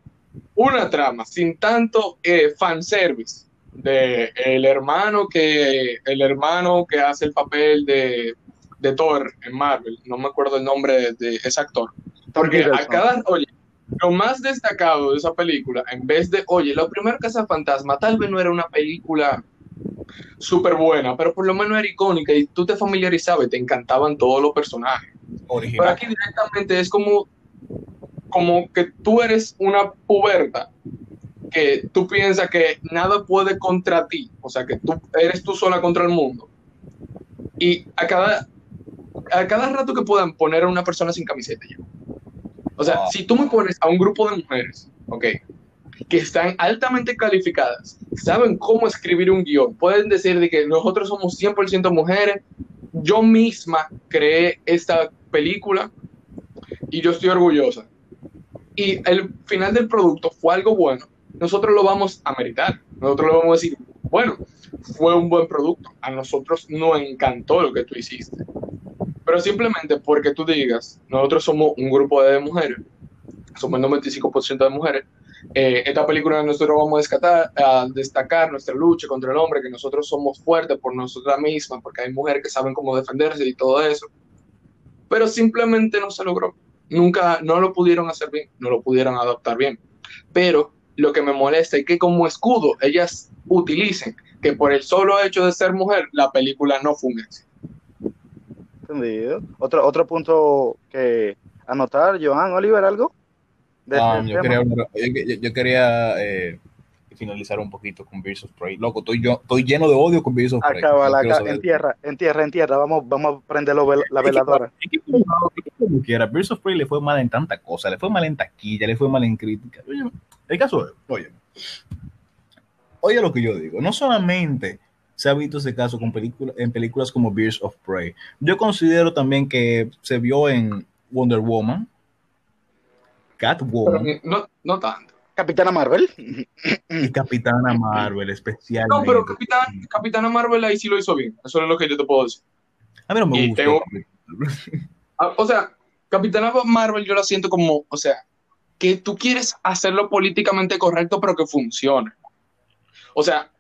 una trama sin tanto eh, fanservice de el hermano que el hermano que hace el papel de, de Thor en Marvel, no me acuerdo el nombre de, de ese actor, porque a cada, oye, lo más destacado de esa película, en vez de, oye, la primera Casa Fantasma tal vez no era una película súper buena, pero por lo menos era icónica y tú te familiarizabas y te encantaban todos los personajes. Pero Original. aquí directamente es como, como que tú eres una puberta que tú piensas que nada puede contra ti, o sea, que tú eres tú sola contra el mundo. Y a cada, a cada rato que puedan poner a una persona sin camiseta ya. O sea, Wow. si tú me pones a un grupo de mujeres, ok, que están altamente calificadas, saben cómo escribir un guion, pueden decir de que nosotros somos 100% mujeres, yo misma creé esta película y yo estoy orgullosa. Y el final del producto fue algo bueno, nosotros lo vamos a meritar, nosotros lo vamos a decir, bueno, fue un buen producto, a nosotros nos encantó lo que tú hiciste. Pero simplemente porque tú digas, nosotros somos un grupo de mujeres, somos el 95% de mujeres, eh, esta película nosotros vamos a destacar, a destacar nuestra lucha contra el hombre, que nosotros somos fuertes por nosotras mismas, porque hay mujeres que saben cómo defenderse y todo eso. Pero simplemente no se logró. Nunca, no lo pudieron hacer bien, no lo pudieron adaptar bien. Pero lo que me molesta es que como escudo ellas utilicen que por el solo hecho de ser mujer, la película no fue un éxito. Entendido. Otro, otro punto que anotar, Joan, Oliver, ¿algo? De este yo, quería, yo quería, eh, finalizar un poquito con Beers of Prey. Loco, estoy, yo, estoy lleno de odio con Beers of Prey. Acá, No en tierra, en tierra, en tierra. Vamos, vamos a prender la veladora. Como quiera, Birds of Prey le fue mal en tanta cosa, le fue mal en taquilla, le fue mal en crítica. Oye, el caso es, oye, oye lo que yo digo, no solamente se ha visto ese caso con películas, en películas como Beers of Prey, yo considero también que se vio en Wonder Woman, Catwoman no, no tanto. Capitana Marvel. y Capitana Marvel especialmente. No, pero Capitán, Capitana Marvel ahí sí lo hizo bien. Eso es lo que yo te puedo decir. a mí no me gusta. tengo- Ah, O sea, Capitana Marvel yo la siento como, o sea, que tú quieres hacerlo políticamente correcto, pero que funcione. O sea,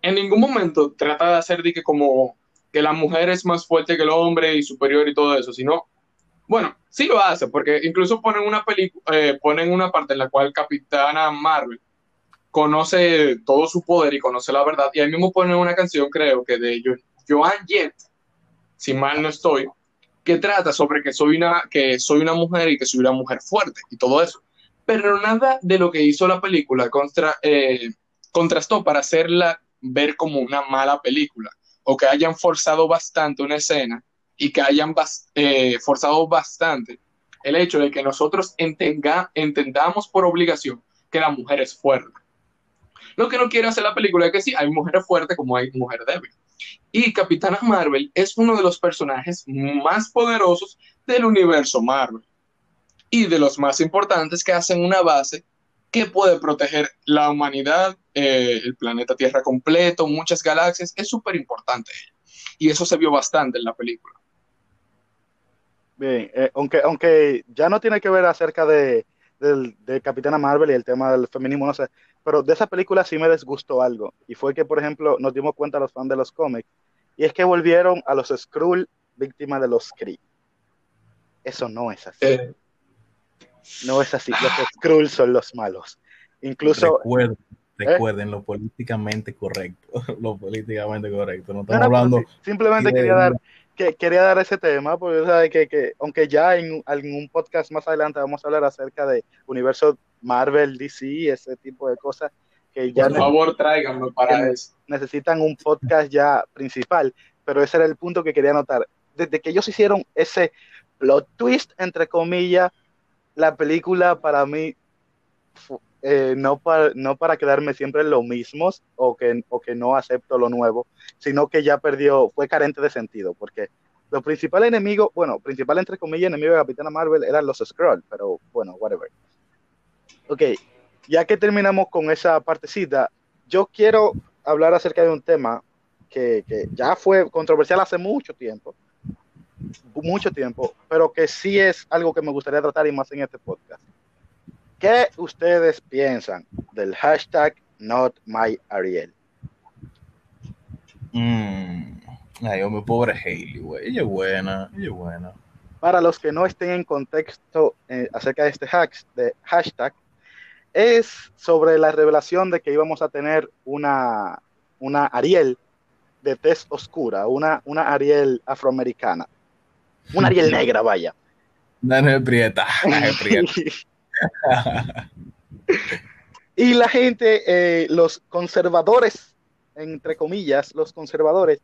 en ningún momento trata de hacer de que como que la mujer es más fuerte que el hombre y superior y todo eso, sino, bueno, sí lo hace, porque incluso ponen una película, ponen una parte en la cual Capitana Marvel conoce todo su poder y conoce la verdad, y ahí mismo ponen una canción, creo que de Jo- Joan Jett, si mal no estoy, que trata sobre que soy una, que soy una mujer y que soy una mujer fuerte y todo eso. Pero nada de lo que hizo la película contra, eh, contrastó para hacerla ver como una mala película o que hayan forzado bastante una escena y que hayan bas- eh, forzado bastante el hecho de que nosotros entenga- entendamos por obligación que la mujer es fuerte. Lo que no quiere hacer la película es que sí, hay mujeres fuertes como hay mujeres débiles. Y Capitana Marvel es uno de los personajes más poderosos del universo Marvel y de los más importantes que hacen una base que puede proteger la humanidad, eh, el planeta Tierra completo, muchas galaxias. Es súper importante. Y eso se vio bastante en la película. Bien, eh, aunque, aunque ya no tiene que ver acerca de, del, de Capitana Marvel y el tema del feminismo, no sé, pero de esa película sí me desgustó algo. Y fue que, por ejemplo, nos dimos cuenta los fans de los cómics, y es que volvieron a los Skrull víctimas de los Kree. Eso no es así. Eh, No es así. Los Skrull son los malos. Incluso. Recuerden, ¿Eh? lo políticamente correcto. Lo políticamente correcto. No estamos no, hablando. sí, simplemente de- quería dar, que, quería dar ese tema, porque ¿sabes? Que, que, aunque ya en algún podcast más adelante vamos a hablar acerca de universo Marvel, DC, ese tipo de cosas, que ya por favor, tráiganme para eso. necesitan un podcast ya principal, pero ese era el punto que quería anotar. Desde que ellos hicieron ese plot twist, entre comillas, la película para mí, eh, no, para, no para quedarme siempre en lo mismo o que, o que no acepto lo nuevo, sino que ya perdió, fue carente de sentido, porque los principales enemigos, bueno, principal entre comillas enemigo de Capitana Marvel eran los Skrull, pero bueno, whatever. Ok, ya que terminamos con esa partecita, yo quiero hablar acerca de un tema que, que ya fue controversial hace mucho tiempo, mucho tiempo, pero que sí es algo que me gustaría tratar y más en este podcast. ¿Qué ustedes piensan del hashtag Not My Ariel? Mm, ay, hombre, pobre Hailey, güey. Ella es buena, ella es buena. Para los que no estén en contexto eh, acerca de este de hashtag, es sobre la revelación de que íbamos a tener una, una Ariel de tez oscura, una, una Ariel afroamericana, una Ariel negra, vaya. Daniel Prieta. Daniel Prieta. Y la gente, eh, los conservadores, entre comillas, los conservadores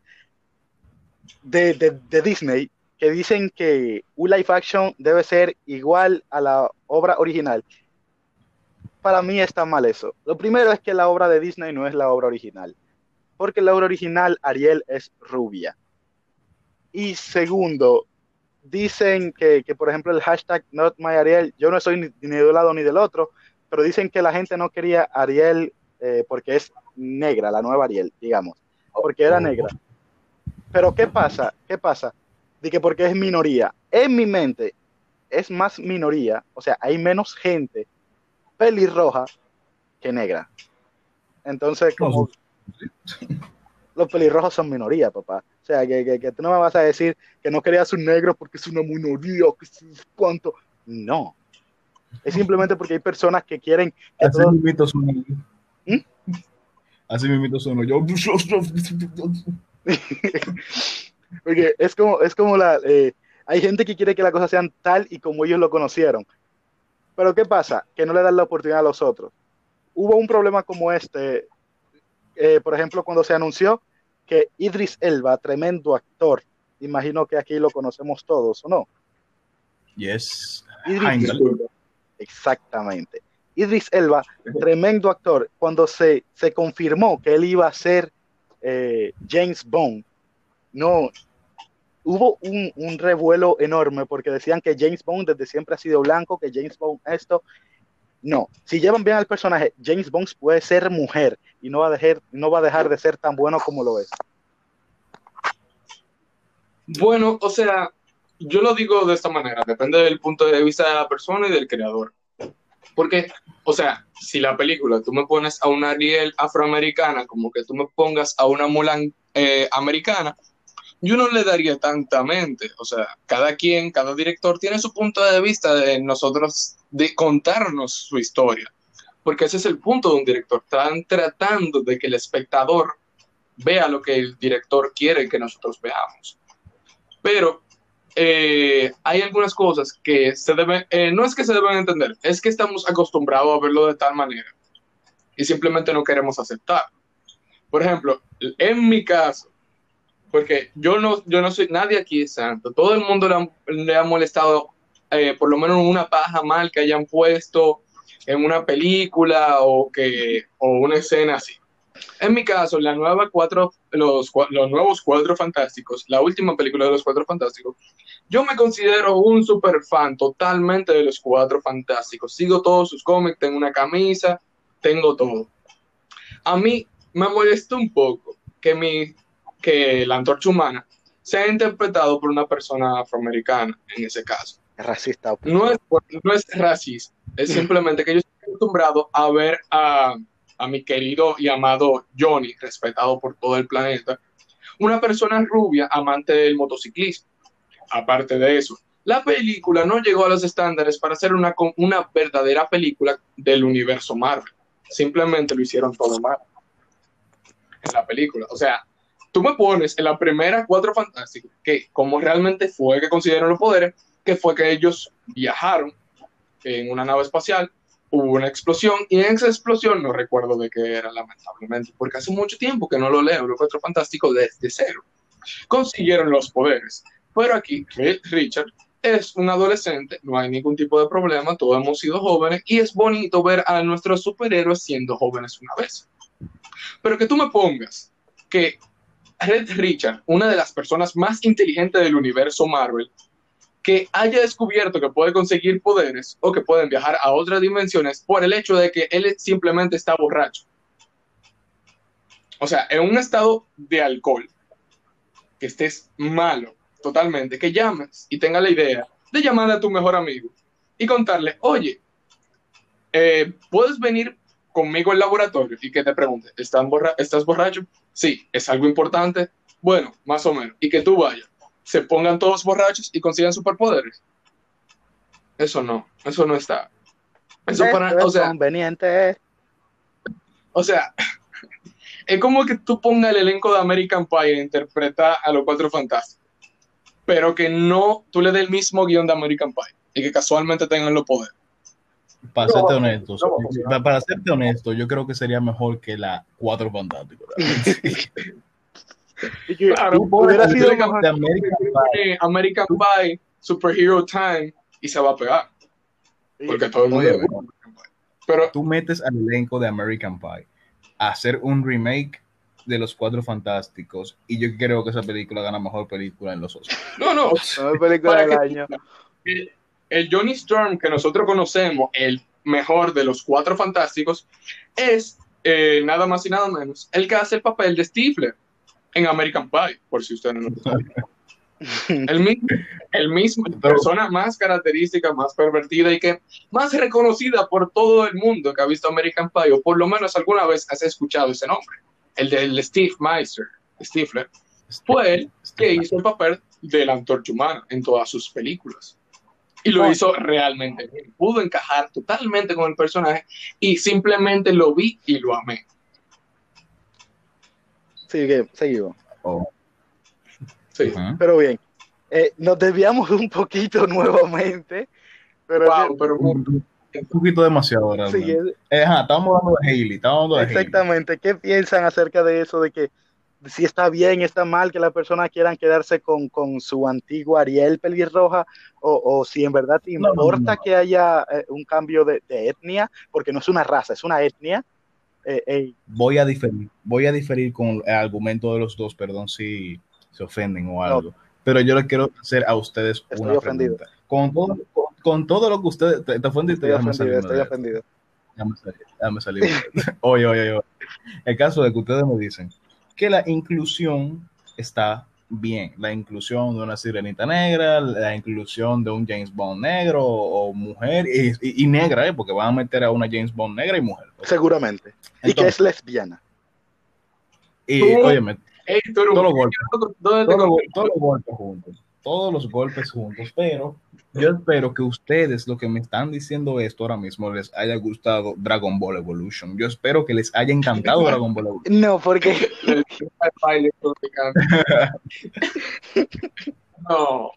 de, de- de Disney, que dicen que un live action debe ser igual a la obra original. Para mí está mal eso. Lo primero es que la obra de Disney no es la obra original, porque la obra original Ariel es rubia. Y segundo, dicen que, que, por ejemplo, el hashtag Not My Ariel, yo no soy ni, ni de un lado ni del otro, pero dicen que la gente no quería Ariel eh, porque es negra, la nueva Ariel, digamos, porque era negra. Pero ¿qué pasa? ¿Qué pasa? De que porque es minoría. En mi mente es más minoría, o sea, hay menos gente pelirroja que negra. Entonces, como los pelirrojos son minoría, papá. O sea, que, que, que tú no me vas a decir que no querías un negro porque es una minoría, que es cuánto. No. Es simplemente porque hay personas que quieren que Así todos- mismito sueno. ¿Mm? Así mismito sueno yo. Porque es como, es como la. eh, hay gente que quiere que las cosas sean tal y como ellos lo conocieron. Pero ¿qué pasa? Que no le dan la oportunidad a los otros. Hubo un problema como este, eh, por ejemplo, cuando se anunció que Idris Elba, tremendo actor, imagino que aquí lo conocemos todos, ¿o no? Yes. Idris. Exactamente. Idris Elba, tremendo actor, cuando se, se confirmó que él iba a ser eh, James Bond, no, hubo un, un revuelo enorme porque decían que James Bond desde siempre ha sido blanco, que James Bond esto. No, si llevan bien al personaje, James Bond puede ser mujer y no va a dejar, no va a dejar de ser tan bueno como lo es. Bueno, o sea, yo lo digo de esta manera, depende del punto de vista de la persona y del creador. Porque, o sea, si la película tú me pones a una Ariel afroamericana, como que tú me pongas a una Mulan eh, americana, yo no le daría tanta mente. O sea, cada quien, cada director tiene su punto de vista de nosotros, de contarnos su historia. Porque ese es el punto de un director. Están tratando de que el espectador vea lo que el director quiere que nosotros veamos. Pero eh, hay algunas cosas que se deben, eh, no es que se deben entender, es que estamos acostumbrados a verlo de tal manera y simplemente no queremos aceptar. Por ejemplo, en mi caso, porque yo no, yo no soy nadie aquí es santo, todo el mundo le ha, le ha molestado eh, por lo menos una paja mal que hayan puesto en una película o, que, o una escena así. En mi caso, la nueva cuatro, los, los nuevos Cuatro Fantásticos, la última película de los Cuatro Fantásticos, yo me considero un super fan totalmente de los Cuatro Fantásticos. Sigo todos sus cómics, tengo una camisa, tengo todo. A mí me molesta un poco que, mi, que la antorcha humana sea interpretado por una persona afroamericana en ese caso Es racista. no es, no es racismo, es simplemente que yo estoy acostumbrado a ver a, a mi querido y amado Johnny, respetado por todo el planeta, una persona rubia amante del motociclismo. Aparte de eso, la película no llegó a los estándares para ser una, una verdadera película del universo Marvel. Simplemente lo hicieron todo mal en la película. O sea, tú me pones en la primera Cuatro Fantásticos, que como realmente fue que consiguieron los poderes, que fue que ellos viajaron en una nave espacial, hubo una explosión y en esa explosión no recuerdo de qué era lamentablemente, porque hace mucho tiempo que no lo leo, los Cuatro Fantásticos desde cero. Consiguieron los poderes, pero aquí Richard es un adolescente, no hay ningún tipo de problema, todos hemos sido jóvenes y es bonito ver a nuestros superhéroes siendo jóvenes una vez. Pero que tú me pongas que Red Richard, una de las personas más inteligentes del universo Marvel, que haya descubierto que puede conseguir poderes o que pueden viajar a otras dimensiones por el hecho de que él simplemente está borracho. O sea, en un estado de alcohol, que estés malo totalmente, que llames y tengas la idea de llamar a tu mejor amigo y contarle, oye, eh, ¿puedes venir conmigo al laboratorio? Y que te pregunte, ¿estás, borra ¿estás borracho? Sí, es algo importante. Bueno, más o menos. Y que tú vayas se pongan todos borrachos y consigan superpoderes. Eso no, eso no está. Eso para, es o sea, conveniente. o sea, es como que tú pongas el elenco de American Pie a interpretar a los cuatro fantásticos, pero que no tú le des el mismo guion de American Pie y que casualmente tengan los poderes. Para No, serte honesto, no, para, para serte honesto, yo creo que sería mejor que la Cuatro Fantásticos. Hubiera sido de mejor. American Pie. American Pie, Superhero Time y se va a pegar, porque todo el mundo. Pero Tú metes al elenco de American Pie a hacer un remake de los Cuatro Fantásticos y yo creo que esa película gana mejor película en los Oscars. no, no, Mejor película del año. El Johnny Storm que nosotros conocemos, el mejor de los cuatro fantásticos, es eh, nada más y nada menos el que hace el papel de Stifler en American Pie, por si ustedes no lo saben. El mismo, el mismo persona más característica, más pervertida y que más reconocida por todo el mundo que ha visto American Pie, o por lo menos alguna vez has escuchado ese nombre, el del Steve Meister, Stifler, fue él que hizo el papel de la antorcha humana en todas sus películas. Y lo Oh. hizo realmente bien. Pudo encajar totalmente con el personaje y simplemente lo vi y lo amé. Sigue, seguimos. Oh, Sí. Pero bien, eh, nos desviamos un poquito nuevamente. Pero Wow, pero Un, un poquito demasiado, sí, es- Eh, ajá, estamos hablando de Hailey, estamos hablando de Hailey. exactamente. ¿Qué piensan acerca de eso? De que si está bien, está mal que las personas quieran quedarse con, con su antigua Ariel pelirroja, o, o si en verdad te No, no, importa no, no. que haya eh, un cambio de, de etnia, porque no es una raza, es una etnia. Eh, eh, Voy a diferir, voy a diferir con el argumento de los dos, perdón si se ofenden o algo. Pero yo le quiero hacer a ustedes Estoy una ofendido. pregunta. Con todo, con, con todo lo que ustedes te, te ofendiste, estoy déjame ofendido, estoy de esto. ofendido. Déjame salir, déjame salir. Oye, oye, oye. El caso de que ustedes me dicen que la inclusión está bien. La inclusión de una sirenita negra, la inclusión de un James Bond negro o, mujer y, y- y negra, ¿eh? porque van a meter a una James Bond negra y mujer. Seguramente. y que es lesbiana. y, Tú- óyeme, Ey, tú eres un todos los golpes. genio, ¿dónde te todos, los, conviertes? todos los golpes juntos, todos los golpes juntos, pero yo espero que ustedes, lo que me están diciendo esto ahora mismo, les haya gustado Dragon Ball Evolution. Yo espero que les haya encantado Dragon Ball Evolution. No, porque. No,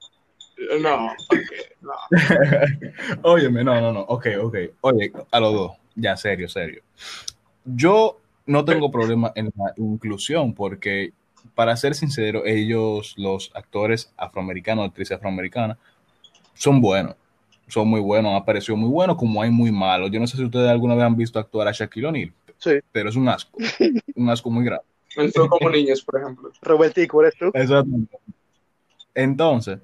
no, ok, no. Óyeme, no, no, no, ok, ok. Oye, a los dos, ya, serio, serio. Yo no tengo problema en la inclusión porque, para ser sincero, ellos, los actores afroamericanos, actrices afroamericanas, son buenos. Son muy buenos, han aparecido muy buenos como hay muy malos. Yo no sé si ustedes alguna vez han visto actuar a Shaquille O'Neal. Sí. pero es un asco, un asco muy grave. Entró como niños, por ejemplo. Robertico, ¿eres tú? Exactamente. Entonces,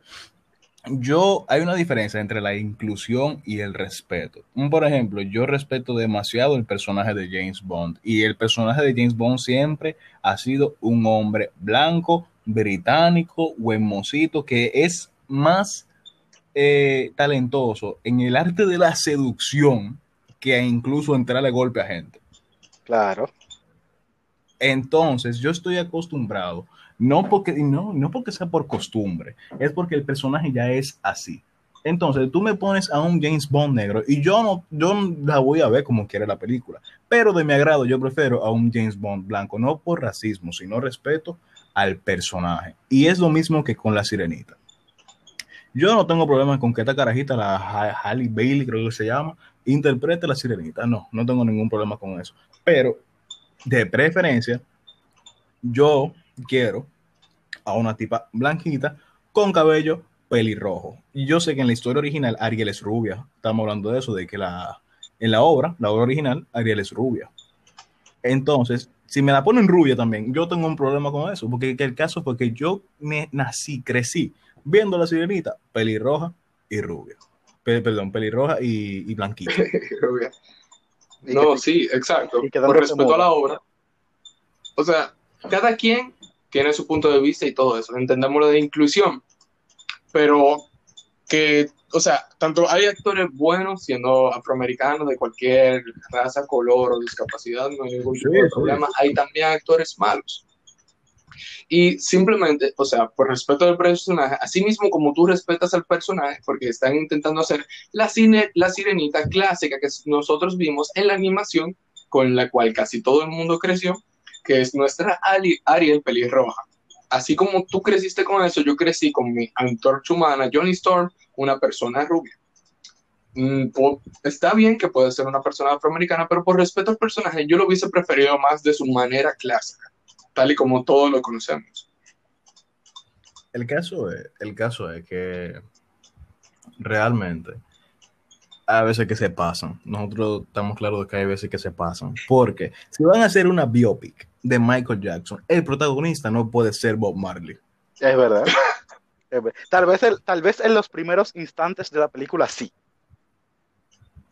yo, hay una diferencia entre la inclusión y el respeto. Por ejemplo, yo respeto demasiado el personaje de James Bond y el personaje de James Bond siempre ha sido un hombre blanco, británico, buen que es más eh, talentoso en el arte de la seducción que incluso entrarle golpe a gente. Claro. Entonces, yo estoy acostumbrado, no porque, no, no porque sea por costumbre, es porque el personaje ya es así. Entonces, tú me pones a un James Bond negro y yo no, yo la voy a ver como quiere la película, pero de mi agrado yo prefiero a un James Bond blanco, no por racismo, sino respeto al personaje. Y es lo mismo que con la sirenita. Yo no tengo problema con que esta carajita, la Ha- Halle Bailey, creo que se llama, interprete la sirenita. No, no tengo ningún problema con eso. Pero, de preferencia, yo quiero a una tipa blanquita con cabello pelirrojo. Y yo sé que en la historia original Ariel es rubia. Estamos hablando de eso, de que la, en la obra, la obra original, Ariel es rubia. Entonces, si me la ponen rubia también, yo tengo un problema con eso, porque que el caso fue que yo me nací, crecí viendo la sirenita pelirroja y rubia. Pe- perdón, pelirroja y, y blanquita. Rubia. No, que- sí, exacto. Por respeto a la obra. O sea, cada quien tiene su punto de vista y todo eso. Entendemos lo de inclusión. Pero que, o sea, tanto hay actores buenos siendo afroamericanos de cualquier raza, color o discapacidad, no hay ningún tipo Sí, de sí. problema. Hay también actores malos. Y simplemente, o sea, por respeto al personaje, así mismo como tú respetas al personaje, porque están intentando hacer la, sirenita clásica que nosotros vimos en la animación, con la cual casi todo el mundo creció, que es nuestra Ali- Ariel pelirroja. Así como tú creciste con eso, yo crecí con mi antorcha humana, Johnny Storm, una persona rubia. Mm, está bien que puede ser una persona afroamericana, pero por respeto al personaje, yo lo hubiese preferido más de su manera clásica, tal y como todos lo conocemos. El caso es, el caso es que realmente hay veces que se pasan. Nosotros estamos claros de que hay veces que se pasan. Porque si van a hacer una biopic de Michael Jackson, el protagonista no puede ser Bob Marley. Es verdad. Es Tal vez, el- tal vez en los primeros instantes de la película sí.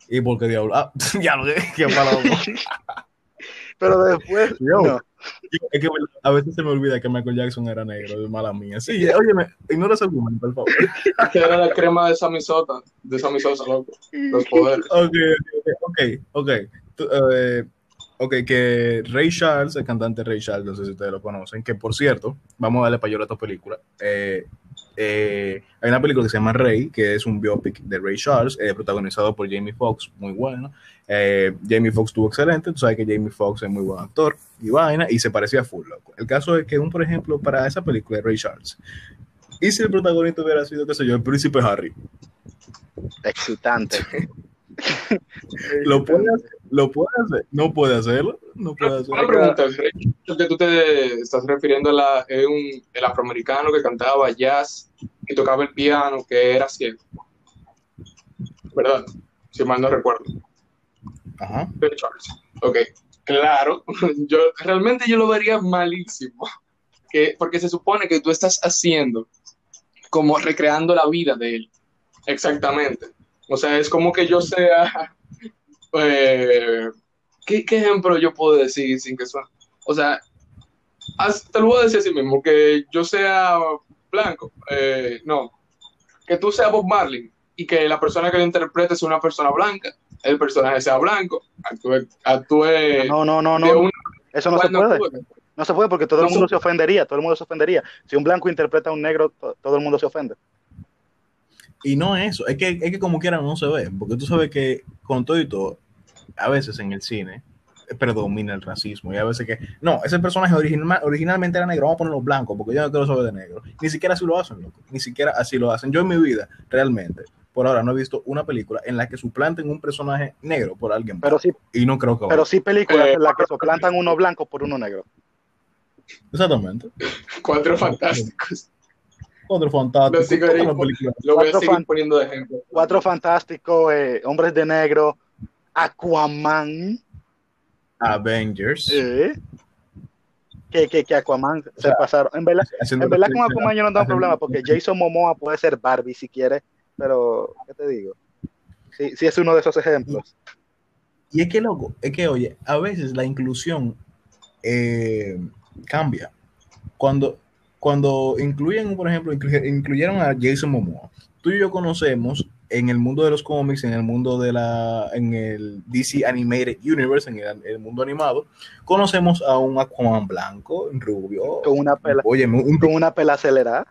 ¿Y por qué diablo? Ah, ya lo sé, qué malo. Pero después, Yo. no. Es que a veces se me olvida que Michael Jackson era negro, es mala mía. Sí, óyeme, ignora ese argumento, por favor. Que era la crema de Sammy Sosa, de Sammy Sosa, loco. Los poderes. Ok, ok, ok. Tú, eh, ok, que Ray Charles, el cantante Ray Charles, no sé si ustedes lo conocen, que por cierto, vamos a darle payola a esta película. Eh, eh, hay una película que se llama Ray, que es un biopic de Ray Charles, eh, protagonizado por Jamie Foxx, muy bueno. Eh, Jamie Foxx estuvo excelente, tú sabes que Jamie Foxx es muy buen actor y vaina, y se parecía full, loco. El caso es que, un, por ejemplo, para esa película de Ray Charles, y si el protagonista hubiera sido, qué sé yo, el príncipe Harry, Excitante. ¿Lo puede hacer? ¿Lo puede hacer? No puede hacerlo. No puede Una hacerlo. pregunta, Rey. Lo que tú te estás refiriendo a la, es un, el afroamericano que cantaba jazz y tocaba el piano, que era ciego. ¿Verdad? Si mal no recuerdo. Ajá. Ray Charles. Ok, claro. Yo, realmente yo lo vería malísimo. Que, porque se supone que tú estás haciendo como recreando la vida de él. Exactamente. O sea, es como que yo sea... eh, ¿qué, qué ejemplo yo puedo decir sin que suene? O sea, te lo voy a decir así mismo, que yo sea blanco. eh, no, que tú seas Bob Marley y que la persona que lo interprete sea una persona blanca, el personaje sea blanco, actúe, actúe No, no, no, no. una Eso no se puede. actúe. No se puede porque todo el mundo se- se ofendería. Todo el mundo se ofendería. Si un blanco interpreta a un negro, to- todo el mundo se ofende. Y no es eso, es que, es que como quiera no se ve, porque tú sabes que con todo y todo, a veces en el cine eh, predomina el racismo y a veces que, no, ese personaje original, originalmente era negro, vamos a ponerlo blanco porque yo no quiero saber de negro. Ni siquiera así lo hacen, loco, ni siquiera así lo hacen. Yo en mi vida, realmente, por ahora no he visto una película en la que suplanten un personaje negro por alguien Pero blanco. sí, y no creo que vaya. pero sí películas Eh, en las que soplantan uno blanco por uno negro. Exactamente. Cuatro fantásticos. Otro fantástico. Lo sigo todas las ahí, películas. Lo voy a Cuatro seguir fan- poniendo de ejemplo. Cuatro fantásticos, eh, hombres de negro, Aquaman. Avengers. ¿Eh? Que, que, que Aquaman se sea, pasaron. En verdad, en verdad con Aquaman yo no tengo problema porque Jason Momoa puede ser Barbie si quiere, pero ¿qué te digo? Sí, sí es uno de esos ejemplos. Y es que, loco, es que, oye, a veces la inclusión eh, cambia. Cuando, cuando incluyen, por ejemplo, inclu- incluyeron a Jason Momoa, tú y yo conocemos en el mundo de los cómics, en el mundo de la, en el DC Animated Universe, en el, el mundo animado, conocemos a un Aquaman blanco, rubio, Con una pela, oye, un, con una pela acelerada.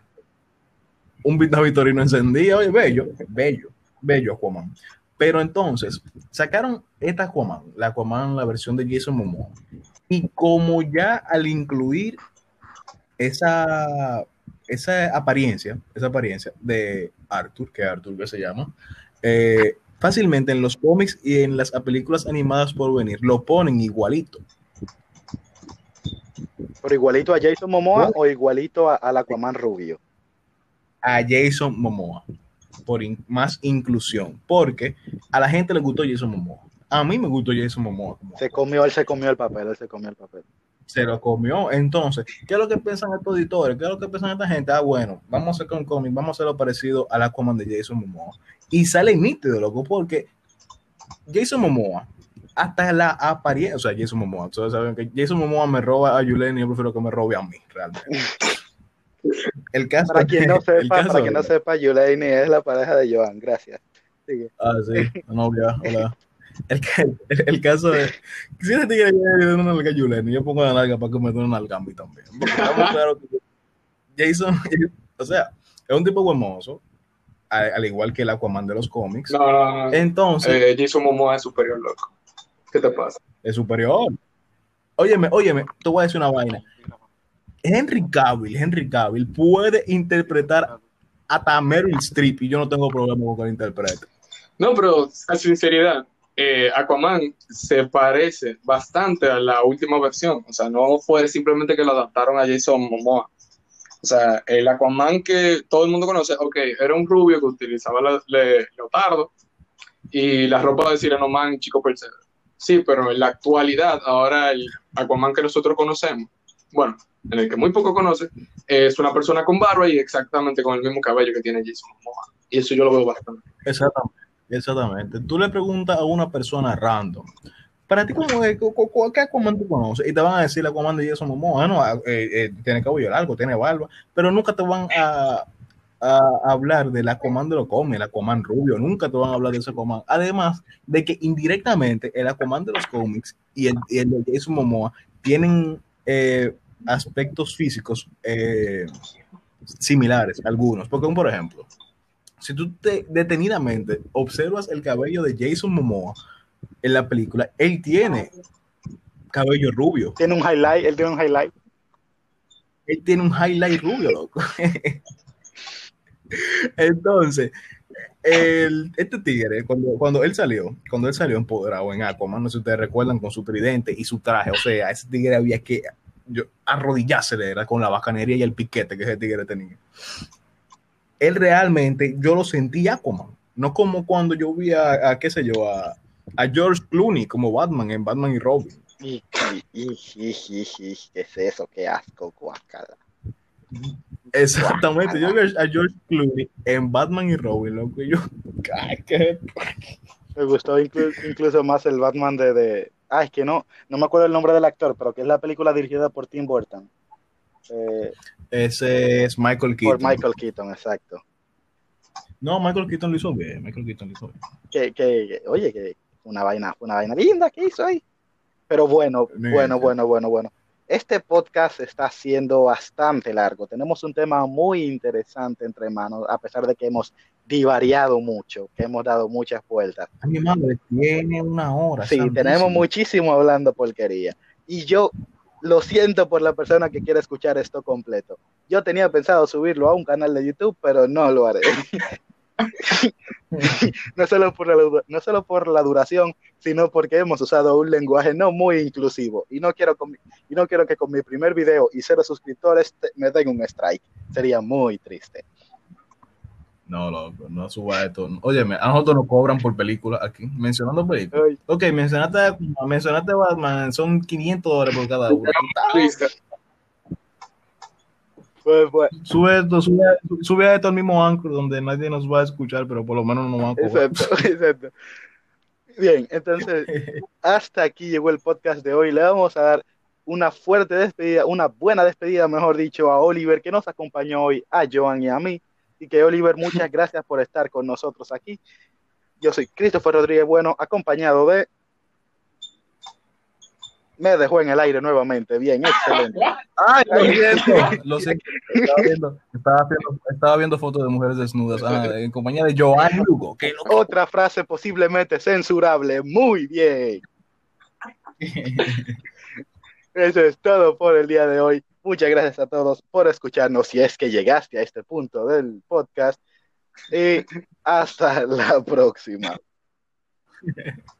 un Vita Vitorino encendido, oye, bello, bello, bello Aquaman. Pero entonces, sacaron esta Aquaman, la Aquaman, la versión de Jason Momoa, y como ya al incluir esa, esa apariencia, esa apariencia de Arthur, que Arthur que se llama, eh, fácilmente en los cómics y en las películas animadas por venir, lo ponen igualito. Pero igualito a Jason Momoa o igualito a- al Aquaman rubio. a Jason Momoa por in- más inclusión, porque a la gente le gustó Jason Momoa. A mí me gustó Jason Momoa. Se comió, él se comió el papel, él se comió el papel. Se lo comió. Entonces, ¿qué es lo que piensan estos editores? ¿Qué es lo que piensan esta gente? Ah, bueno, vamos a hacer con cómic, vamos a hacerlo parecido a la Aquaman de Jason Momoa. Y sale nítido, loco, porque Jason Momoa, hasta la apariencia, o sea, Jason Momoa, ustedes saben que Jason Momoa me roba a Julen y yo prefiero que me robe a mí, realmente. El caso, Para quien no sepa, para quien no sepa, Yulaine es la pareja de Joan, gracias. Sigue. Ah, sí, novia, hola. El, el, el caso de. Si ese tigre viene una nalga Julen, yo pongo la nalga para que me dé una nalga a mí también. Porque estamos claros que Jason, o sea, es un tipo hermoso, al, al igual que el Aquaman de los cómics. No, no, no. Entonces, Eh, Jason Momoa es superior, loco. ¿Qué te pasa? es superior. Óyeme, óyeme, te voy a decir una vaina. Henry Cavill, Henry Cavill puede interpretar hasta Meryl Streep y yo no tengo problema con que lo interprete. No, pero a sinceridad, eh, Aquaman se parece bastante a la última versión. O sea, no fue simplemente que lo adaptaron a Jason Momoa. O sea, el Aquaman que todo el mundo conoce, ok, era un rubio que utilizaba la- le- leotardo y la ropa de Sireno Man Chico Percebe. Sí, pero en la actualidad, ahora el Aquaman que nosotros conocemos, bueno, en el que muy poco conoce, es una persona con barba y exactamente con el mismo cabello que tiene Jason Momoa. Y eso yo lo veo bastante. Exactamente. Exactamente. Tú le preguntas a una persona random, para ti, ¿cómo es? ¿Cu- cu- cu- ¿qué Aquaman tú conoces? Y te van a decir la Aquaman de Jason Momoa. Ah, no, ah, eh, eh, tiene cabello largo, tiene barba, pero nunca te van a, hablar del Aquaman de los cómics, el Aquaman rubio, nunca te van a hablar de ese Aquaman. Además de que indirectamente el Aquaman de los cómics y el, y el de Jason Momoa tienen eh, aspectos físicos similares, algunos. Porque, por ejemplo, si tú te detenidamente observas el cabello de Jason Momoa en la película, él tiene cabello rubio. Tiene un highlight, él tiene un highlight. Él tiene un highlight rubio, loco. Entonces, el- este tigre, cuando, cuando él salió, cuando él salió empoderado en Aquaman, no sé si ustedes recuerdan, con su tridente y su traje, o sea, ese tigre había que yo, arrodillársele era con la bacanería y el piquete que ese tigre tenía. Él realmente, yo lo sentí Aquaman, no como cuando yo vi a, a, qué sé yo, a, a George Clooney como Batman en Batman y Robin. ¿Qué es eso? Qué asco, guacala. Exactamente, yo vi a George Clooney en Batman y Robin, loco, y yo, qué Me gustó inclu- incluso más el Batman de, de... Ah, es que no, no me acuerdo el nombre del actor, pero que es la película dirigida por Tim Burton. Eh, Ese es Michael Keaton. por Michael Keaton, exacto. No, Michael Keaton lo hizo bien. Michael Keaton lo hizo bien. Que, que, oye, que una vaina, una vaina linda que hizo ahí. Pero bueno, Mira. bueno, bueno, bueno, bueno. Este podcast está siendo bastante largo. Tenemos un tema muy interesante entre manos, a pesar de que hemos divariado mucho, que hemos dado muchas vueltas. A mi madre tiene una hora. Sí, santísimo. tenemos muchísimo hablando porquería. Y yo lo siento por la persona que quiere escuchar esto completo. Yo tenía pensado subirlo a un canal de YouTube, pero no lo haré. no, solo por la, no solo por la duración, sino porque hemos usado un lenguaje no muy inclusivo. Y no quiero, con y no quiero que con mi primer video y cero suscriptores te- me den un strike. Sería muy triste. No, loco, no suba esto. Óyeme, a nosotros nos cobran por película aquí, mencionando películas. Ay, Ok, mencionaste, mencionaste Batman, son 500 dólares por cada uno. Listo. pues, pues, Sube esto, sube, sube esto al mismo Anchor donde nadie nos va a escuchar, pero por lo menos no nos van a cobrar. exacto, exacto. Bien, entonces, hasta aquí llegó el podcast de hoy. Le vamos a dar una fuerte despedida, una buena despedida, mejor dicho, a Oliver, que nos acompañó hoy, a Joan y a mí. Y que Oliver, muchas gracias por estar con nosotros aquí. Yo soy Christopher Rodríguez Bueno, acompañado de... Me dejó en el aire nuevamente. Bien, excelente. Ay, lo siento. Lo siento. Estaba viendo, estaba viendo, estaba viendo fotos de mujeres desnudas ah, en compañía de Joan Lugo. Que Otra frase posiblemente censurable. Muy bien. Eso es todo por el día de hoy. Muchas gracias a todos por escucharnos si es que llegaste a este punto del podcast. Y hasta la próxima.